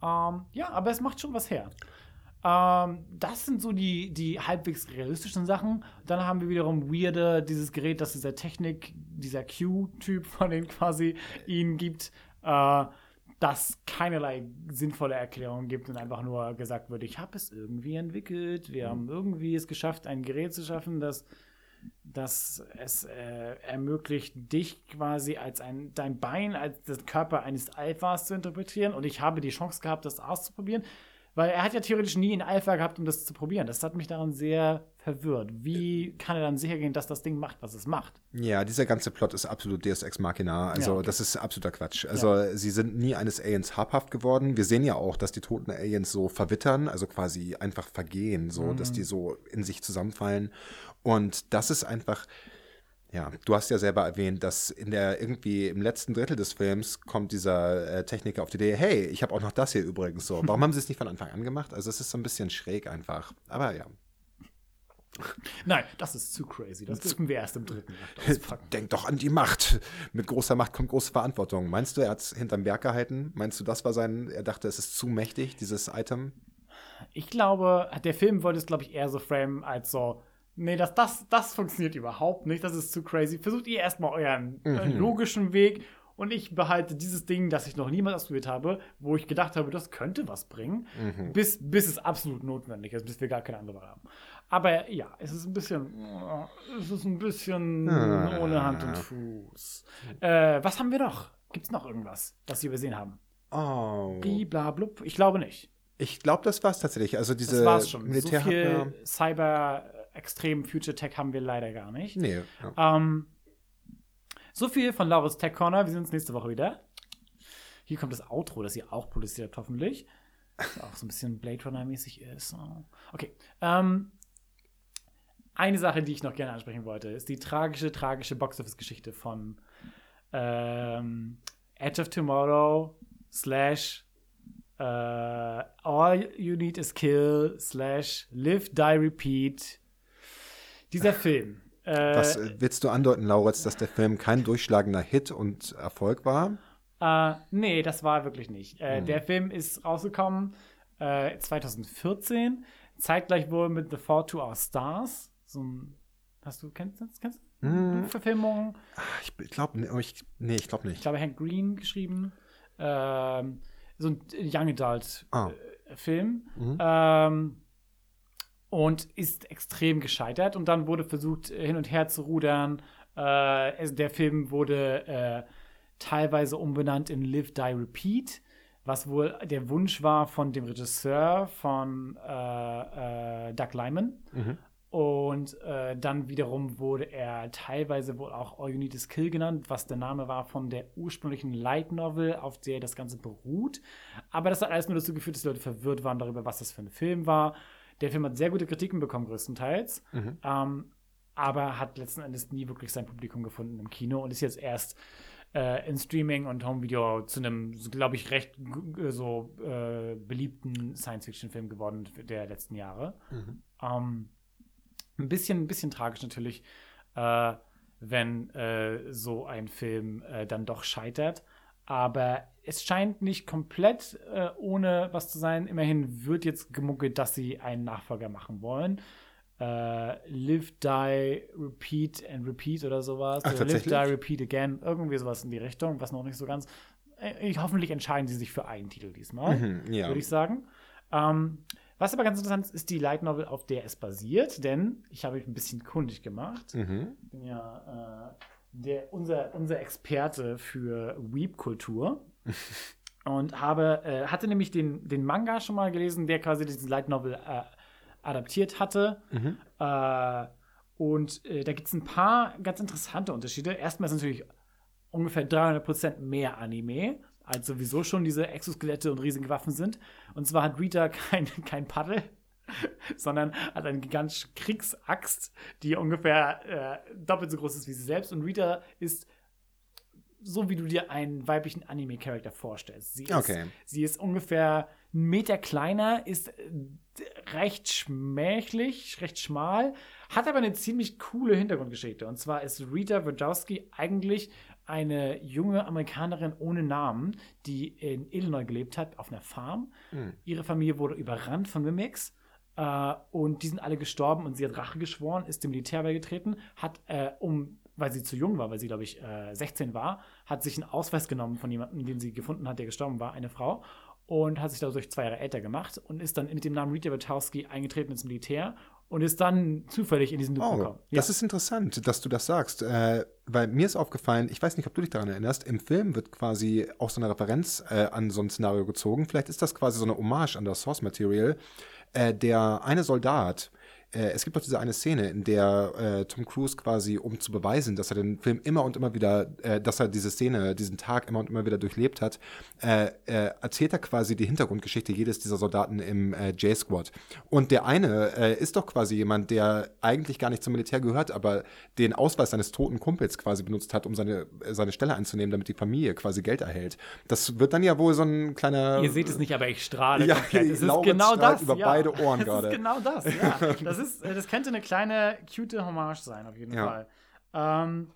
Ähm, ja, aber es macht schon was her. Ähm, das sind so die, die halbwegs realistischen Sachen. Dann haben wir wiederum Weirde, dieses Gerät, das dieser Technik, dieser Q-Typ von denen quasi ihnen gibt, äh, das keinerlei sinnvolle Erklärung gibt und einfach nur gesagt wird, ich habe es irgendwie entwickelt. Wir haben irgendwie es geschafft, ein Gerät zu schaffen, das dass es äh, ermöglicht, dich quasi als ein, dein Bein als das Körper eines Alphas zu interpretieren. Und ich habe die Chance gehabt, das auszuprobieren Weil er hat ja theoretisch nie in Alpha gehabt, um das zu probieren. Das hat mich daran sehr verwirrt. Wie kann er dann sicher gehen, dass das Ding macht, was es macht? Ja, dieser ganze Plot ist absolut Deus Ex Machina. Also, Ja, okay. das ist absoluter Quatsch. Also, sie sind nie eines Aliens habhaft geworden. Wir sehen ja auch, dass die toten Aliens so verwittern, also quasi einfach vergehen, so, dass die so in sich zusammenfallen. Und das ist einfach. Ja, du hast ja selber erwähnt, dass in der irgendwie im letzten Drittel des Films kommt dieser äh, Techniker auf die Idee, hey, ich habe auch noch das hier übrigens so. Warum haben sie es nicht von Anfang an gemacht? Also es ist so ein bisschen schräg einfach. Aber ja, Nein, das ist zu crazy. Das dürfen wir erst im dritten Akt. Denk doch an die Macht. Mit großer Macht kommt große Verantwortung. Meinst du, er hat es hinterm Berg gehalten? Meinst du, das war sein, er dachte, es ist zu mächtig, dieses Item? Ich glaube, der Film wollte es, glaube ich, eher so framen als so, nee, das, das, das funktioniert überhaupt nicht, das ist zu crazy. Versucht ihr erstmal euren äh, logischen Weg und ich behalte dieses Ding, das ich noch niemals ausprobiert habe, wo ich gedacht habe, das könnte was bringen, bis, bis es absolut notwendig ist, bis wir gar keine andere Wahl haben. Aber ja, es ist ein bisschen, äh, es ist ein bisschen ohne Hand und Fuß. Äh, was haben wir noch? Gibt es noch irgendwas, das wir übersehen haben? Oh. Blub. Ich glaube nicht. Ich glaube, das war's tatsächlich. Also diese Das war's schon. So Militär viel Cyber, äh, extrem Future Tech haben wir leider gar nicht. Nee. Ja. Ähm, so viel von Laurus Tech Corner. Wir sehen uns nächste Woche wieder. Hier kommt das Outro, das ihr auch produziert habt, hoffentlich. Das auch so ein bisschen Blade Runner-mäßig ist. Okay. Ähm, eine Sache, die ich noch gerne ansprechen wollte, ist die tragische, tragische Box-Office-Geschichte von ähm, Edge of Tomorrow slash äh, All You Need Is Kill slash Live, Die, Repeat. Dieser Film. Äh, Was äh, willst du andeuten, Lauritz, dass der Film kein durchschlagender Hit und Erfolg war? Äh, nee, das war wirklich nicht. Äh, Der Film ist rausgekommen äh, 2014, zeitgleich wohl mit The Fall to Our Stars. So ein, hast du, kennst du das? Hm. Verfilmung. Ich glaube, ich, nee, ich glaube Ich nicht. glaube, Hank Green geschrieben. Ähm, so ein Young Adult Ah. äh, Film. Ähm, und ist extrem gescheitert. Und dann wurde versucht, äh, hin und her zu rudern. Äh, der Film wurde äh, teilweise umbenannt in Live, Die, Repeat, was wohl der Wunsch war von dem Regisseur von äh, äh, Doug Lyman. Und äh, dann wiederum wurde er teilweise wohl auch All You Need Is Kill genannt, was der Name war von der ursprünglichen Light Novel, auf der das Ganze beruht. Aber das hat alles nur dazu geführt, dass die Leute verwirrt waren darüber, was das für ein Film war. Der Film hat sehr gute Kritiken bekommen, größtenteils. Ähm, aber hat letzten Endes nie wirklich sein Publikum gefunden im Kino und ist jetzt erst äh, in Streaming und Homevideo zu einem, glaube ich, recht so äh, beliebten Science-Fiction-Film geworden der letzten Jahre. Ähm, ein bisschen, ein bisschen tragisch natürlich, äh, wenn äh, so ein Film äh, dann doch scheitert. Aber es scheint nicht komplett äh, ohne was zu sein. Immerhin wird jetzt gemunkelt, dass sie einen Nachfolger machen wollen. Äh, Live, Die, Repeat and Repeat oder sowas. Ach, oder Live? Die, Repeat Again. Irgendwie sowas in die Richtung, was noch nicht so ganz. Äh, ich, hoffentlich entscheiden sie sich für einen Titel diesmal Mhm, ja. würde ich sagen. Ähm, was aber ganz interessant ist, ist die Light Novel, auf der es basiert, denn ich habe mich ein bisschen kundig gemacht. Mhm. Ich bin ja äh, der, unser, unser Experte für Weep-Kultur und habe, äh, hatte nämlich den, den Manga schon mal gelesen, der quasi diesen Light Novel äh, adaptiert hatte. Äh, und äh, da gibt es ein paar ganz interessante Unterschiede. Erstmal ist natürlich ungefähr 300% mehr Anime, als sowieso schon diese Exoskelette und riesige Waffen sind. Und zwar hat Rita kein, kein Paddel, sondern hat eine gigantische Kriegsaxt, die ungefähr äh, doppelt so groß ist wie sie selbst. Und Rita ist so, wie du dir einen weiblichen Anime-Charakter vorstellst. Sie ist, Okay. sie ist ungefähr einen Meter kleiner, ist äh, recht schmächlich, recht schmal, hat aber eine ziemlich coole Hintergrundgeschichte. Und zwar ist Rita Wojcicki eigentlich eine junge Amerikanerin ohne Namen, die in Illinois gelebt hat, auf einer Farm. Ihre Familie wurde überrannt von Mimics. Äh, und die sind alle gestorben und sie hat Rache geschworen, ist dem Militär beigetreten, hat, äh, um, weil sie zu jung war, weil sie, glaube ich, äh, 16 war, hat sich einen Ausweis genommen von jemandem, den sie gefunden hat, der gestorben war, eine Frau, und hat sich dadurch zwei Jahre älter gemacht und ist dann mit dem Namen Rita Wachowski eingetreten ins Militär und ist dann zufällig in diesen Loop Oh, gekommen. das ist interessant, dass du das sagst, äh, weil mir ist aufgefallen, ich weiß nicht, ob du dich daran erinnerst, im Film wird quasi auch so eine Referenz äh, an so ein Szenario gezogen. Vielleicht ist das quasi so eine Hommage an das Source Material. Äh, der eine Soldat, äh, es gibt doch diese eine Szene, in der äh, Tom Cruise quasi, um zu beweisen, dass er den Film immer und immer wieder, äh, dass er diese Szene, diesen Tag immer und immer wieder durchlebt hat, äh, äh, erzählt er quasi die Hintergrundgeschichte jedes dieser Soldaten im äh, J-Squad. Und der eine ist doch quasi jemand, der eigentlich gar nicht zum Militär gehört, aber den Ausweis seines toten Kumpels quasi benutzt hat, um seine, seine Stelle einzunehmen, damit die Familie quasi Geld erhält. Das wird dann ja wohl so ein kleiner. Ihr seht es nicht, aber ich strahle Ja, komplett. Es ist genau das. über ja. beide Ohren gerade. genau das, ja. Das, ist, äh, das könnte eine kleine, cute Hommage sein, auf jeden Ja. Fall. Ähm,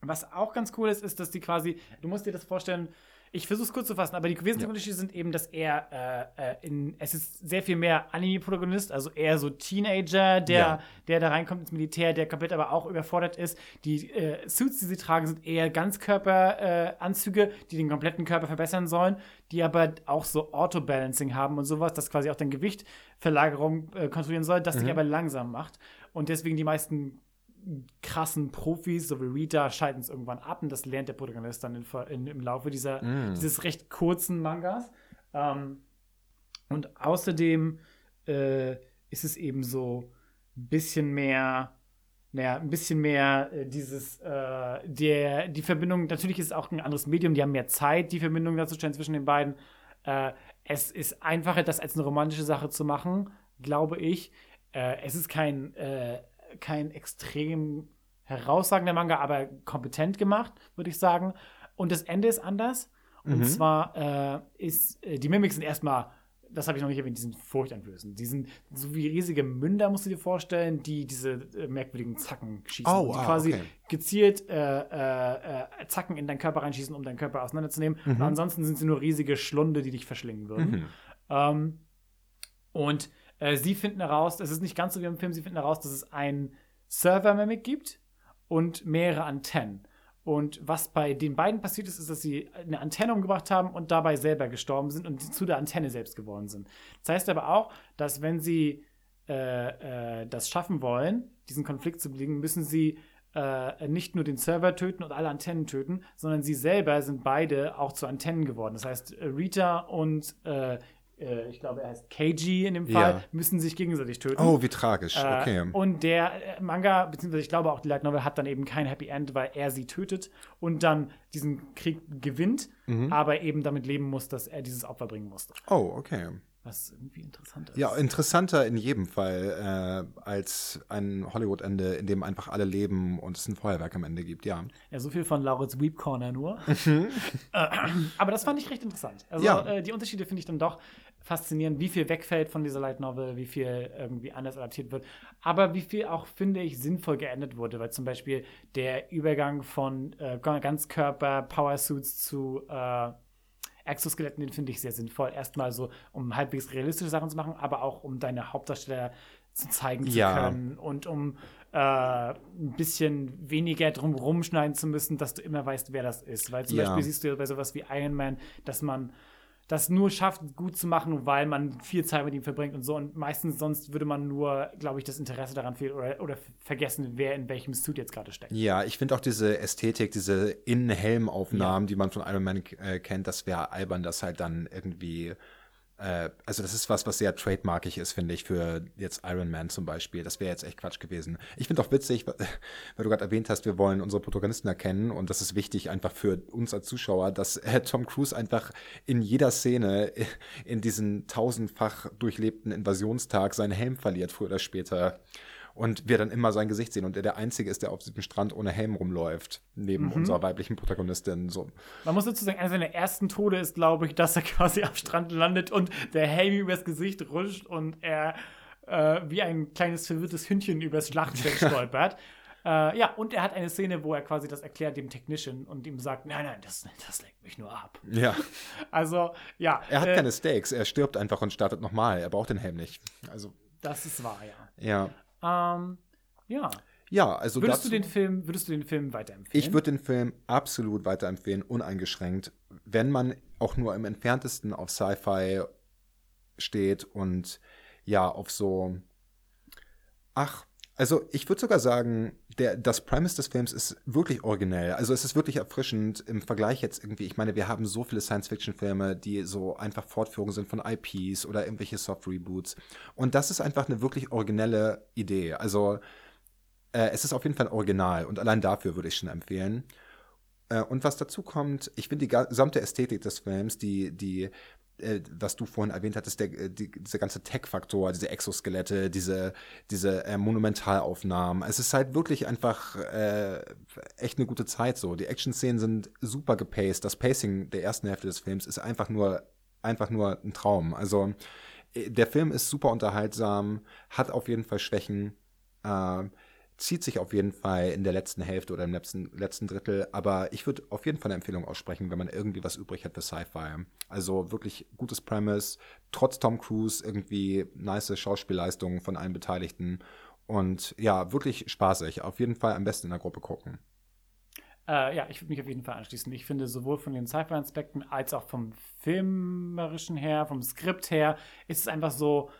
was auch ganz cool ist, ist, dass die quasi, du musst dir das vorstellen, ich versuche es kurz zu fassen, aber die wesentlichen Ja. Unterschiede sind eben, dass er äh, äh, in, es ist sehr viel mehr Anime-Protagonist, also eher so Teenager, der, Ja. der da reinkommt ins Militär, der komplett aber auch überfordert ist. Die äh, Suits, die sie tragen, sind eher Ganzkörperanzüge, äh, die den kompletten Körper verbessern sollen, die aber auch so Auto-Balancing haben und sowas, das quasi auch den Gewichtverlagerung äh, kontrollieren soll, das sich aber langsam macht. Und deswegen die meisten krassen Profis, so wie Rita, schalten es irgendwann ab und das lernt der Protagonist dann in, in, im Laufe dieser, dieses recht kurzen Mangas. Ähm, und außerdem äh, ist es eben so ein bisschen mehr, naja, ein bisschen mehr äh, dieses, äh, der, die Verbindung, natürlich ist es auch ein anderes Medium, die haben mehr Zeit, die Verbindung darzustellen zwischen den beiden. Äh, es ist einfacher, das als eine romantische Sache zu machen, glaube ich. Äh, es ist kein, äh, kein extrem herausragender Manga, aber kompetent gemacht, würde ich sagen. Und das Ende ist anders. Und zwar äh, ist, äh, die Mimics sind erstmal, das habe ich noch nicht erwähnt, die sind furchteinflößend. Die sind so wie riesige Münder, musst du dir vorstellen, die diese äh, merkwürdigen Zacken schießen. Oh, die ah, quasi okay. gezielt äh, äh, äh, Zacken in deinen Körper reinschießen, um deinen Körper auseinanderzunehmen. Und ansonsten sind sie nur riesige Schlunde, die dich verschlingen würden. Ähm, und äh, sie finden heraus, es ist nicht ganz so wie im Film, sie finden heraus, dass es einen Server-Mimic gibt und mehrere Antennen. Und was bei den beiden passiert ist, ist, dass sie eine Antenne umgebracht haben und dabei selber gestorben sind und zu der Antenne selbst geworden sind. Das heißt aber auch, dass wenn sie äh, äh, das schaffen wollen, diesen Konflikt zu besiegen, müssen sie äh, nicht nur den Server töten und alle Antennen töten, sondern sie selber sind beide auch zu Antennen geworden. Das heißt, äh, Rita und äh, ich glaube, er heißt KG in dem Fall, Ja. müssen sich gegenseitig töten. Oh, wie tragisch. Äh, Okay. Und der äh, Manga, beziehungsweise ich glaube auch die Light Novel hat dann eben kein Happy End, weil er sie tötet und dann diesen Krieg gewinnt, Mhm. aber eben damit leben muss, dass er dieses Opfer bringen musste. Oh, okay. Was irgendwie interessant ist. Ja, interessanter in jedem Fall äh, als ein Hollywood-Ende, in dem einfach alle leben und es ein Feuerwerk am Ende gibt, ja. Ja, so viel von Lauritz Weep Corner nur. Äh, aber das fand ich recht interessant. Also Ja. äh, die Unterschiede finde ich dann doch faszinierend, wie viel wegfällt von dieser Light Novel, wie viel irgendwie anders adaptiert wird, aber wie viel auch, finde ich, sinnvoll geändert wurde, weil zum Beispiel der Übergang von äh, Ganzkörper Power Suits zu äh, Exoskeletten, den finde ich sehr sinnvoll. Erstmal so, um halbwegs realistische Sachen zu machen, aber auch um deine Hauptdarsteller zu zeigen zu Ja. können und um äh, ein bisschen weniger drum rumschneiden zu müssen, dass du immer weißt, wer das ist. Weil zum Ja. Beispiel siehst du ja bei sowas wie Iron Man, dass man das nur schafft, gut zu machen, weil man viel Zeit mit ihm verbringt und so. Und meistens sonst würde man nur, glaube ich, das Interesse daran fehlen oder, oder vergessen, wer in welchem Suit jetzt gerade steckt. Ja, ich finde auch diese Ästhetik, diese In-Helm-Aufnahmen, die man von Iron Man äh, kennt, das wäre albern, das halt dann irgendwie. Äh, also, das ist was, was sehr trademarkig ist, finde ich, für jetzt Iron Man zum Beispiel. Das wäre jetzt echt Quatsch gewesen. Ich finde auch witzig, weil du gerade erwähnt hast, wir wollen unsere Protagonisten erkennen und das ist wichtig einfach für uns als Zuschauer, dass äh, Tom Cruise einfach in jeder Szene äh, in diesen tausendfach durchlebten Invasionstag seinen Helm verliert, früher oder später. Und wir dann immer sein Gesicht sehen und er der Einzige ist, der auf diesem Strand ohne Helm rumläuft, neben unserer weiblichen Protagonistin. So. Man muss dazu sagen, einer seiner ersten Tode ist, glaube ich, dass er quasi am Strand landet und der Helm übers Gesicht rutscht und er äh, wie ein kleines verwirrtes Hündchen übers Schlachtfeld stolpert. Äh, ja, und er hat eine Szene, wo er quasi das erklärt dem Technician und ihm sagt, nein, nein, das, das lenkt mich nur ab. Ja. Also, ja. Er hat äh, keine Stakes, er stirbt einfach und startet nochmal. Er braucht den Helm nicht. Also, Das ist wahr, ja. ja. Ähm, ja. Ja, also Würdest dazu, du den Film, würdest du den Film weiterempfehlen? ich würde den Film absolut weiterempfehlen, uneingeschränkt, wenn man auch nur im entferntesten auf Sci-Fi steht und ja, auf so Ach, also ich würde sogar sagen, der, das Premise des Films ist wirklich originell. Also es ist wirklich erfrischend im Vergleich jetzt irgendwie. Ich meine, wir haben so viele Science-Fiction-Filme, die so einfach Fortführungen sind von IPs oder irgendwelche Soft-Reboots. Und das ist einfach eine wirklich originelle Idee. Also äh, es ist auf jeden Fall original und allein dafür würde ich schon empfehlen. Äh, und was dazu kommt, ich finde die gesamte Ästhetik des Films, die, die äh, was du vorhin erwähnt hattest, der, äh, die, dieser ganze Tech-Faktor, diese Exoskelette, diese, diese äh, Monumentalaufnahmen. Es ist halt wirklich einfach äh, echt eine gute Zeit so. Die Action-Szenen sind super gepaced. Das Pacing der ersten Hälfte des Films ist einfach nur, einfach nur ein Traum. Also äh, der Film ist super unterhaltsam, hat auf jeden Fall Schwächen. Äh, zieht sich auf jeden Fall in der letzten Hälfte oder im letzten, letzten Drittel. Aber ich würde auf jeden Fall eine Empfehlung aussprechen, wenn man irgendwie was übrig hat für Sci-Fi. Also wirklich gutes Premise, trotz Tom Cruise irgendwie nice Schauspielleistungen von allen Beteiligten. Und ja, wirklich spaßig. Auf jeden Fall am besten in der Gruppe gucken. Äh, ja, ich würde mich auf jeden Fall anschließen. Ich finde, sowohl von den Sci-Fi-Aspekten als auch vom filmerischen her, vom Skript her, ist es einfach so,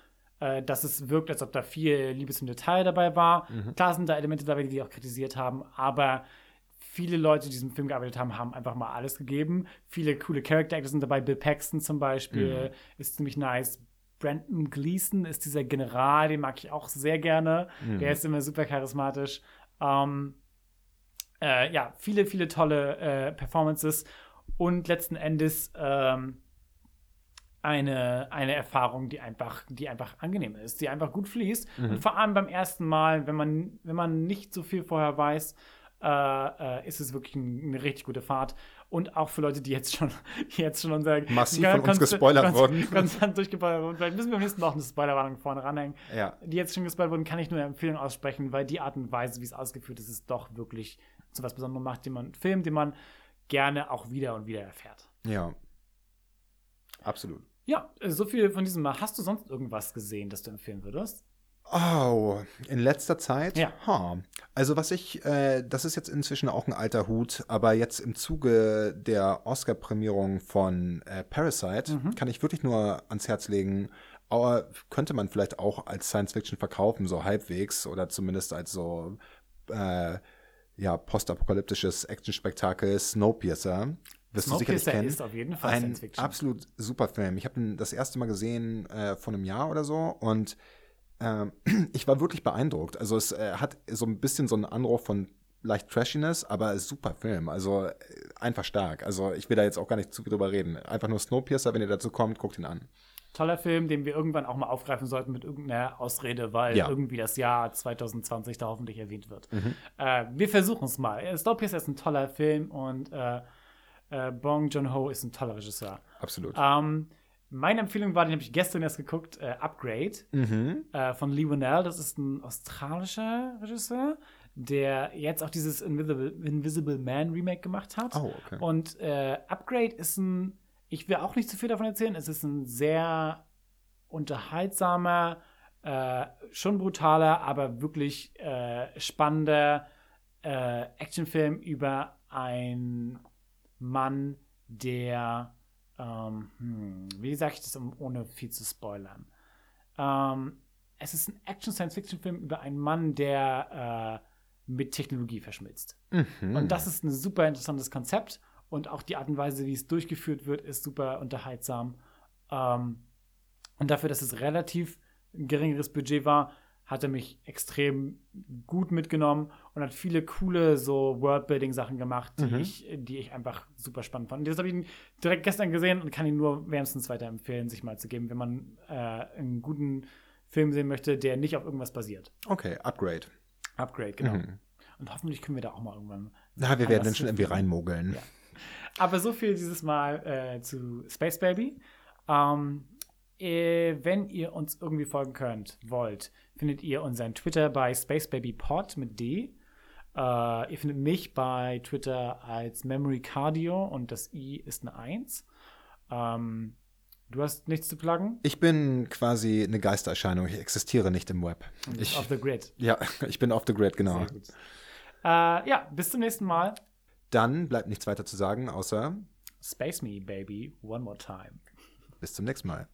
äh, dass es wirkt, als ob da viel Liebes im Detail dabei war. Mhm. Klar sind da Elemente dabei, die die auch kritisiert haben, aber viele Leute, die diesen Film gearbeitet haben, haben einfach mal alles gegeben. Viele coole Character Actors sind dabei. Bill Paxton zum Beispiel mhm. ist ziemlich nice. Brandon Gleason ist dieser General, den mag ich auch sehr gerne. Mhm. Der ist immer super charismatisch. Ähm, äh, ja, viele, viele tolle äh, Performances. Und letzten Endes ähm, eine, eine Erfahrung, die einfach, die einfach angenehm ist, die einfach gut fließt. Mhm. Und vor allem beim ersten Mal, wenn man, wenn man nicht so viel vorher weiß, äh, äh, ist es wirklich ein, eine richtig gute Fahrt. Und auch für Leute, die jetzt schon, jetzt schon unser massiv von uns gespoilert wurden. Ganz, ganz durchgespoilert wurden. Vielleicht müssen wir am nächsten Mal auch eine Spoilerwarnung vorne ranhängen. Ja. Die jetzt schon gespoilert wurden, kann ich nur eine Empfehlung aussprechen, weil die Art und Weise, wie es ausgeführt ist, ist doch wirklich zu was Besonderem macht, den man Film, den man gerne auch wieder und wieder erfährt. Ja. Absolut. Ja, so viel von diesem Mal. Hast du sonst irgendwas gesehen, das du empfehlen würdest? Oh, in letzter Zeit? Ja. Huh. Also was ich, äh, das ist jetzt inzwischen auch ein alter Hut, aber jetzt im Zuge der Oscar-Prämierung von äh, Parasite mhm. kann ich wirklich nur ans Herz legen, aber könnte man vielleicht auch als Science-Fiction verkaufen, so halbwegs oder zumindest als so äh, ja, postapokalyptisches Actionspektakel Snowpiercer wirst du sicherlich kennen. ist auf jeden Fall Ein absolut super Film. Ich habe ihn das erste Mal gesehen äh, vor einem Jahr oder so und äh, ich war wirklich beeindruckt. Also es äh, hat so ein bisschen so einen Anruf von leicht Trashiness, aber super Film. Also äh, einfach stark. Also ich will da jetzt auch gar nicht zu viel drüber reden. Einfach nur Snowpiercer, wenn ihr dazu kommt, guckt ihn an. Toller Film, den wir irgendwann auch mal aufgreifen sollten mit irgendeiner Ausrede, weil ja. irgendwie das Jahr 2020 da hoffentlich erwähnt wird. Mhm. Äh, wir versuchen es mal. Snowpiercer ist ein toller Film und äh, Bong Joon-ho ist ein toller Regisseur. Absolut. Ähm, meine Empfehlung war, den habe ich gestern erst geguckt, äh, Upgrade mhm. äh, von Lee Winnell. Das ist ein australischer Regisseur, der jetzt auch dieses Invisible, Invisible Man Remake gemacht hat. Oh, okay. Und äh, Upgrade ist ein, ich will auch nicht zu viel davon erzählen, es ist ein sehr unterhaltsamer, äh, schon brutaler, aber wirklich äh, spannender Actionfilm über ein Mann, der, ähm, hm, wie sage ich das, ohne viel zu spoilern? Ähm, es ist ein Action-Science-Fiction-Film über einen Mann, der äh, mit Technologie verschmilzt. Mhm. Und das ist ein super interessantes Konzept. Und auch die Art und Weise, wie es durchgeführt wird, ist super unterhaltsam. Ähm, und dafür, dass es relativ ein geringeres Budget war, hat er mich extrem gut mitgenommen und hat viele coole so Worldbuilding-Sachen gemacht, die, mhm. ich, die ich einfach super spannend fand. Das habe ich direkt gestern gesehen und kann ihn nur wärmstens weiterempfehlen, sich mal zu geben, wenn man äh, einen guten Film sehen möchte, der nicht auf irgendwas basiert. Okay, Upgrade. Upgrade, genau. Mhm. Und hoffentlich können wir da auch mal irgendwann. Na, wir werden dann schon irgendwie reinmogeln. Ja. Aber so viel dieses Mal äh, zu Space Baby. Ähm, äh, wenn ihr uns irgendwie folgen könnt, wollt, findet ihr unseren Twitter bei SpaceBabyPod mit D. Uh, ihr findet mich bei Twitter als Memory Cardio und das I ist eine 1. Um, ähm, du hast nichts zu pluggen? Ich bin quasi eine Geistererscheinung. Ich existiere nicht im Web. Ich, off the grid. Ja, ich bin off the grid, genau. Uh, ja, bis zum nächsten Mal. Dann bleibt nichts weiter zu sagen, außer Space me, baby, one more time. Bis zum nächsten Mal.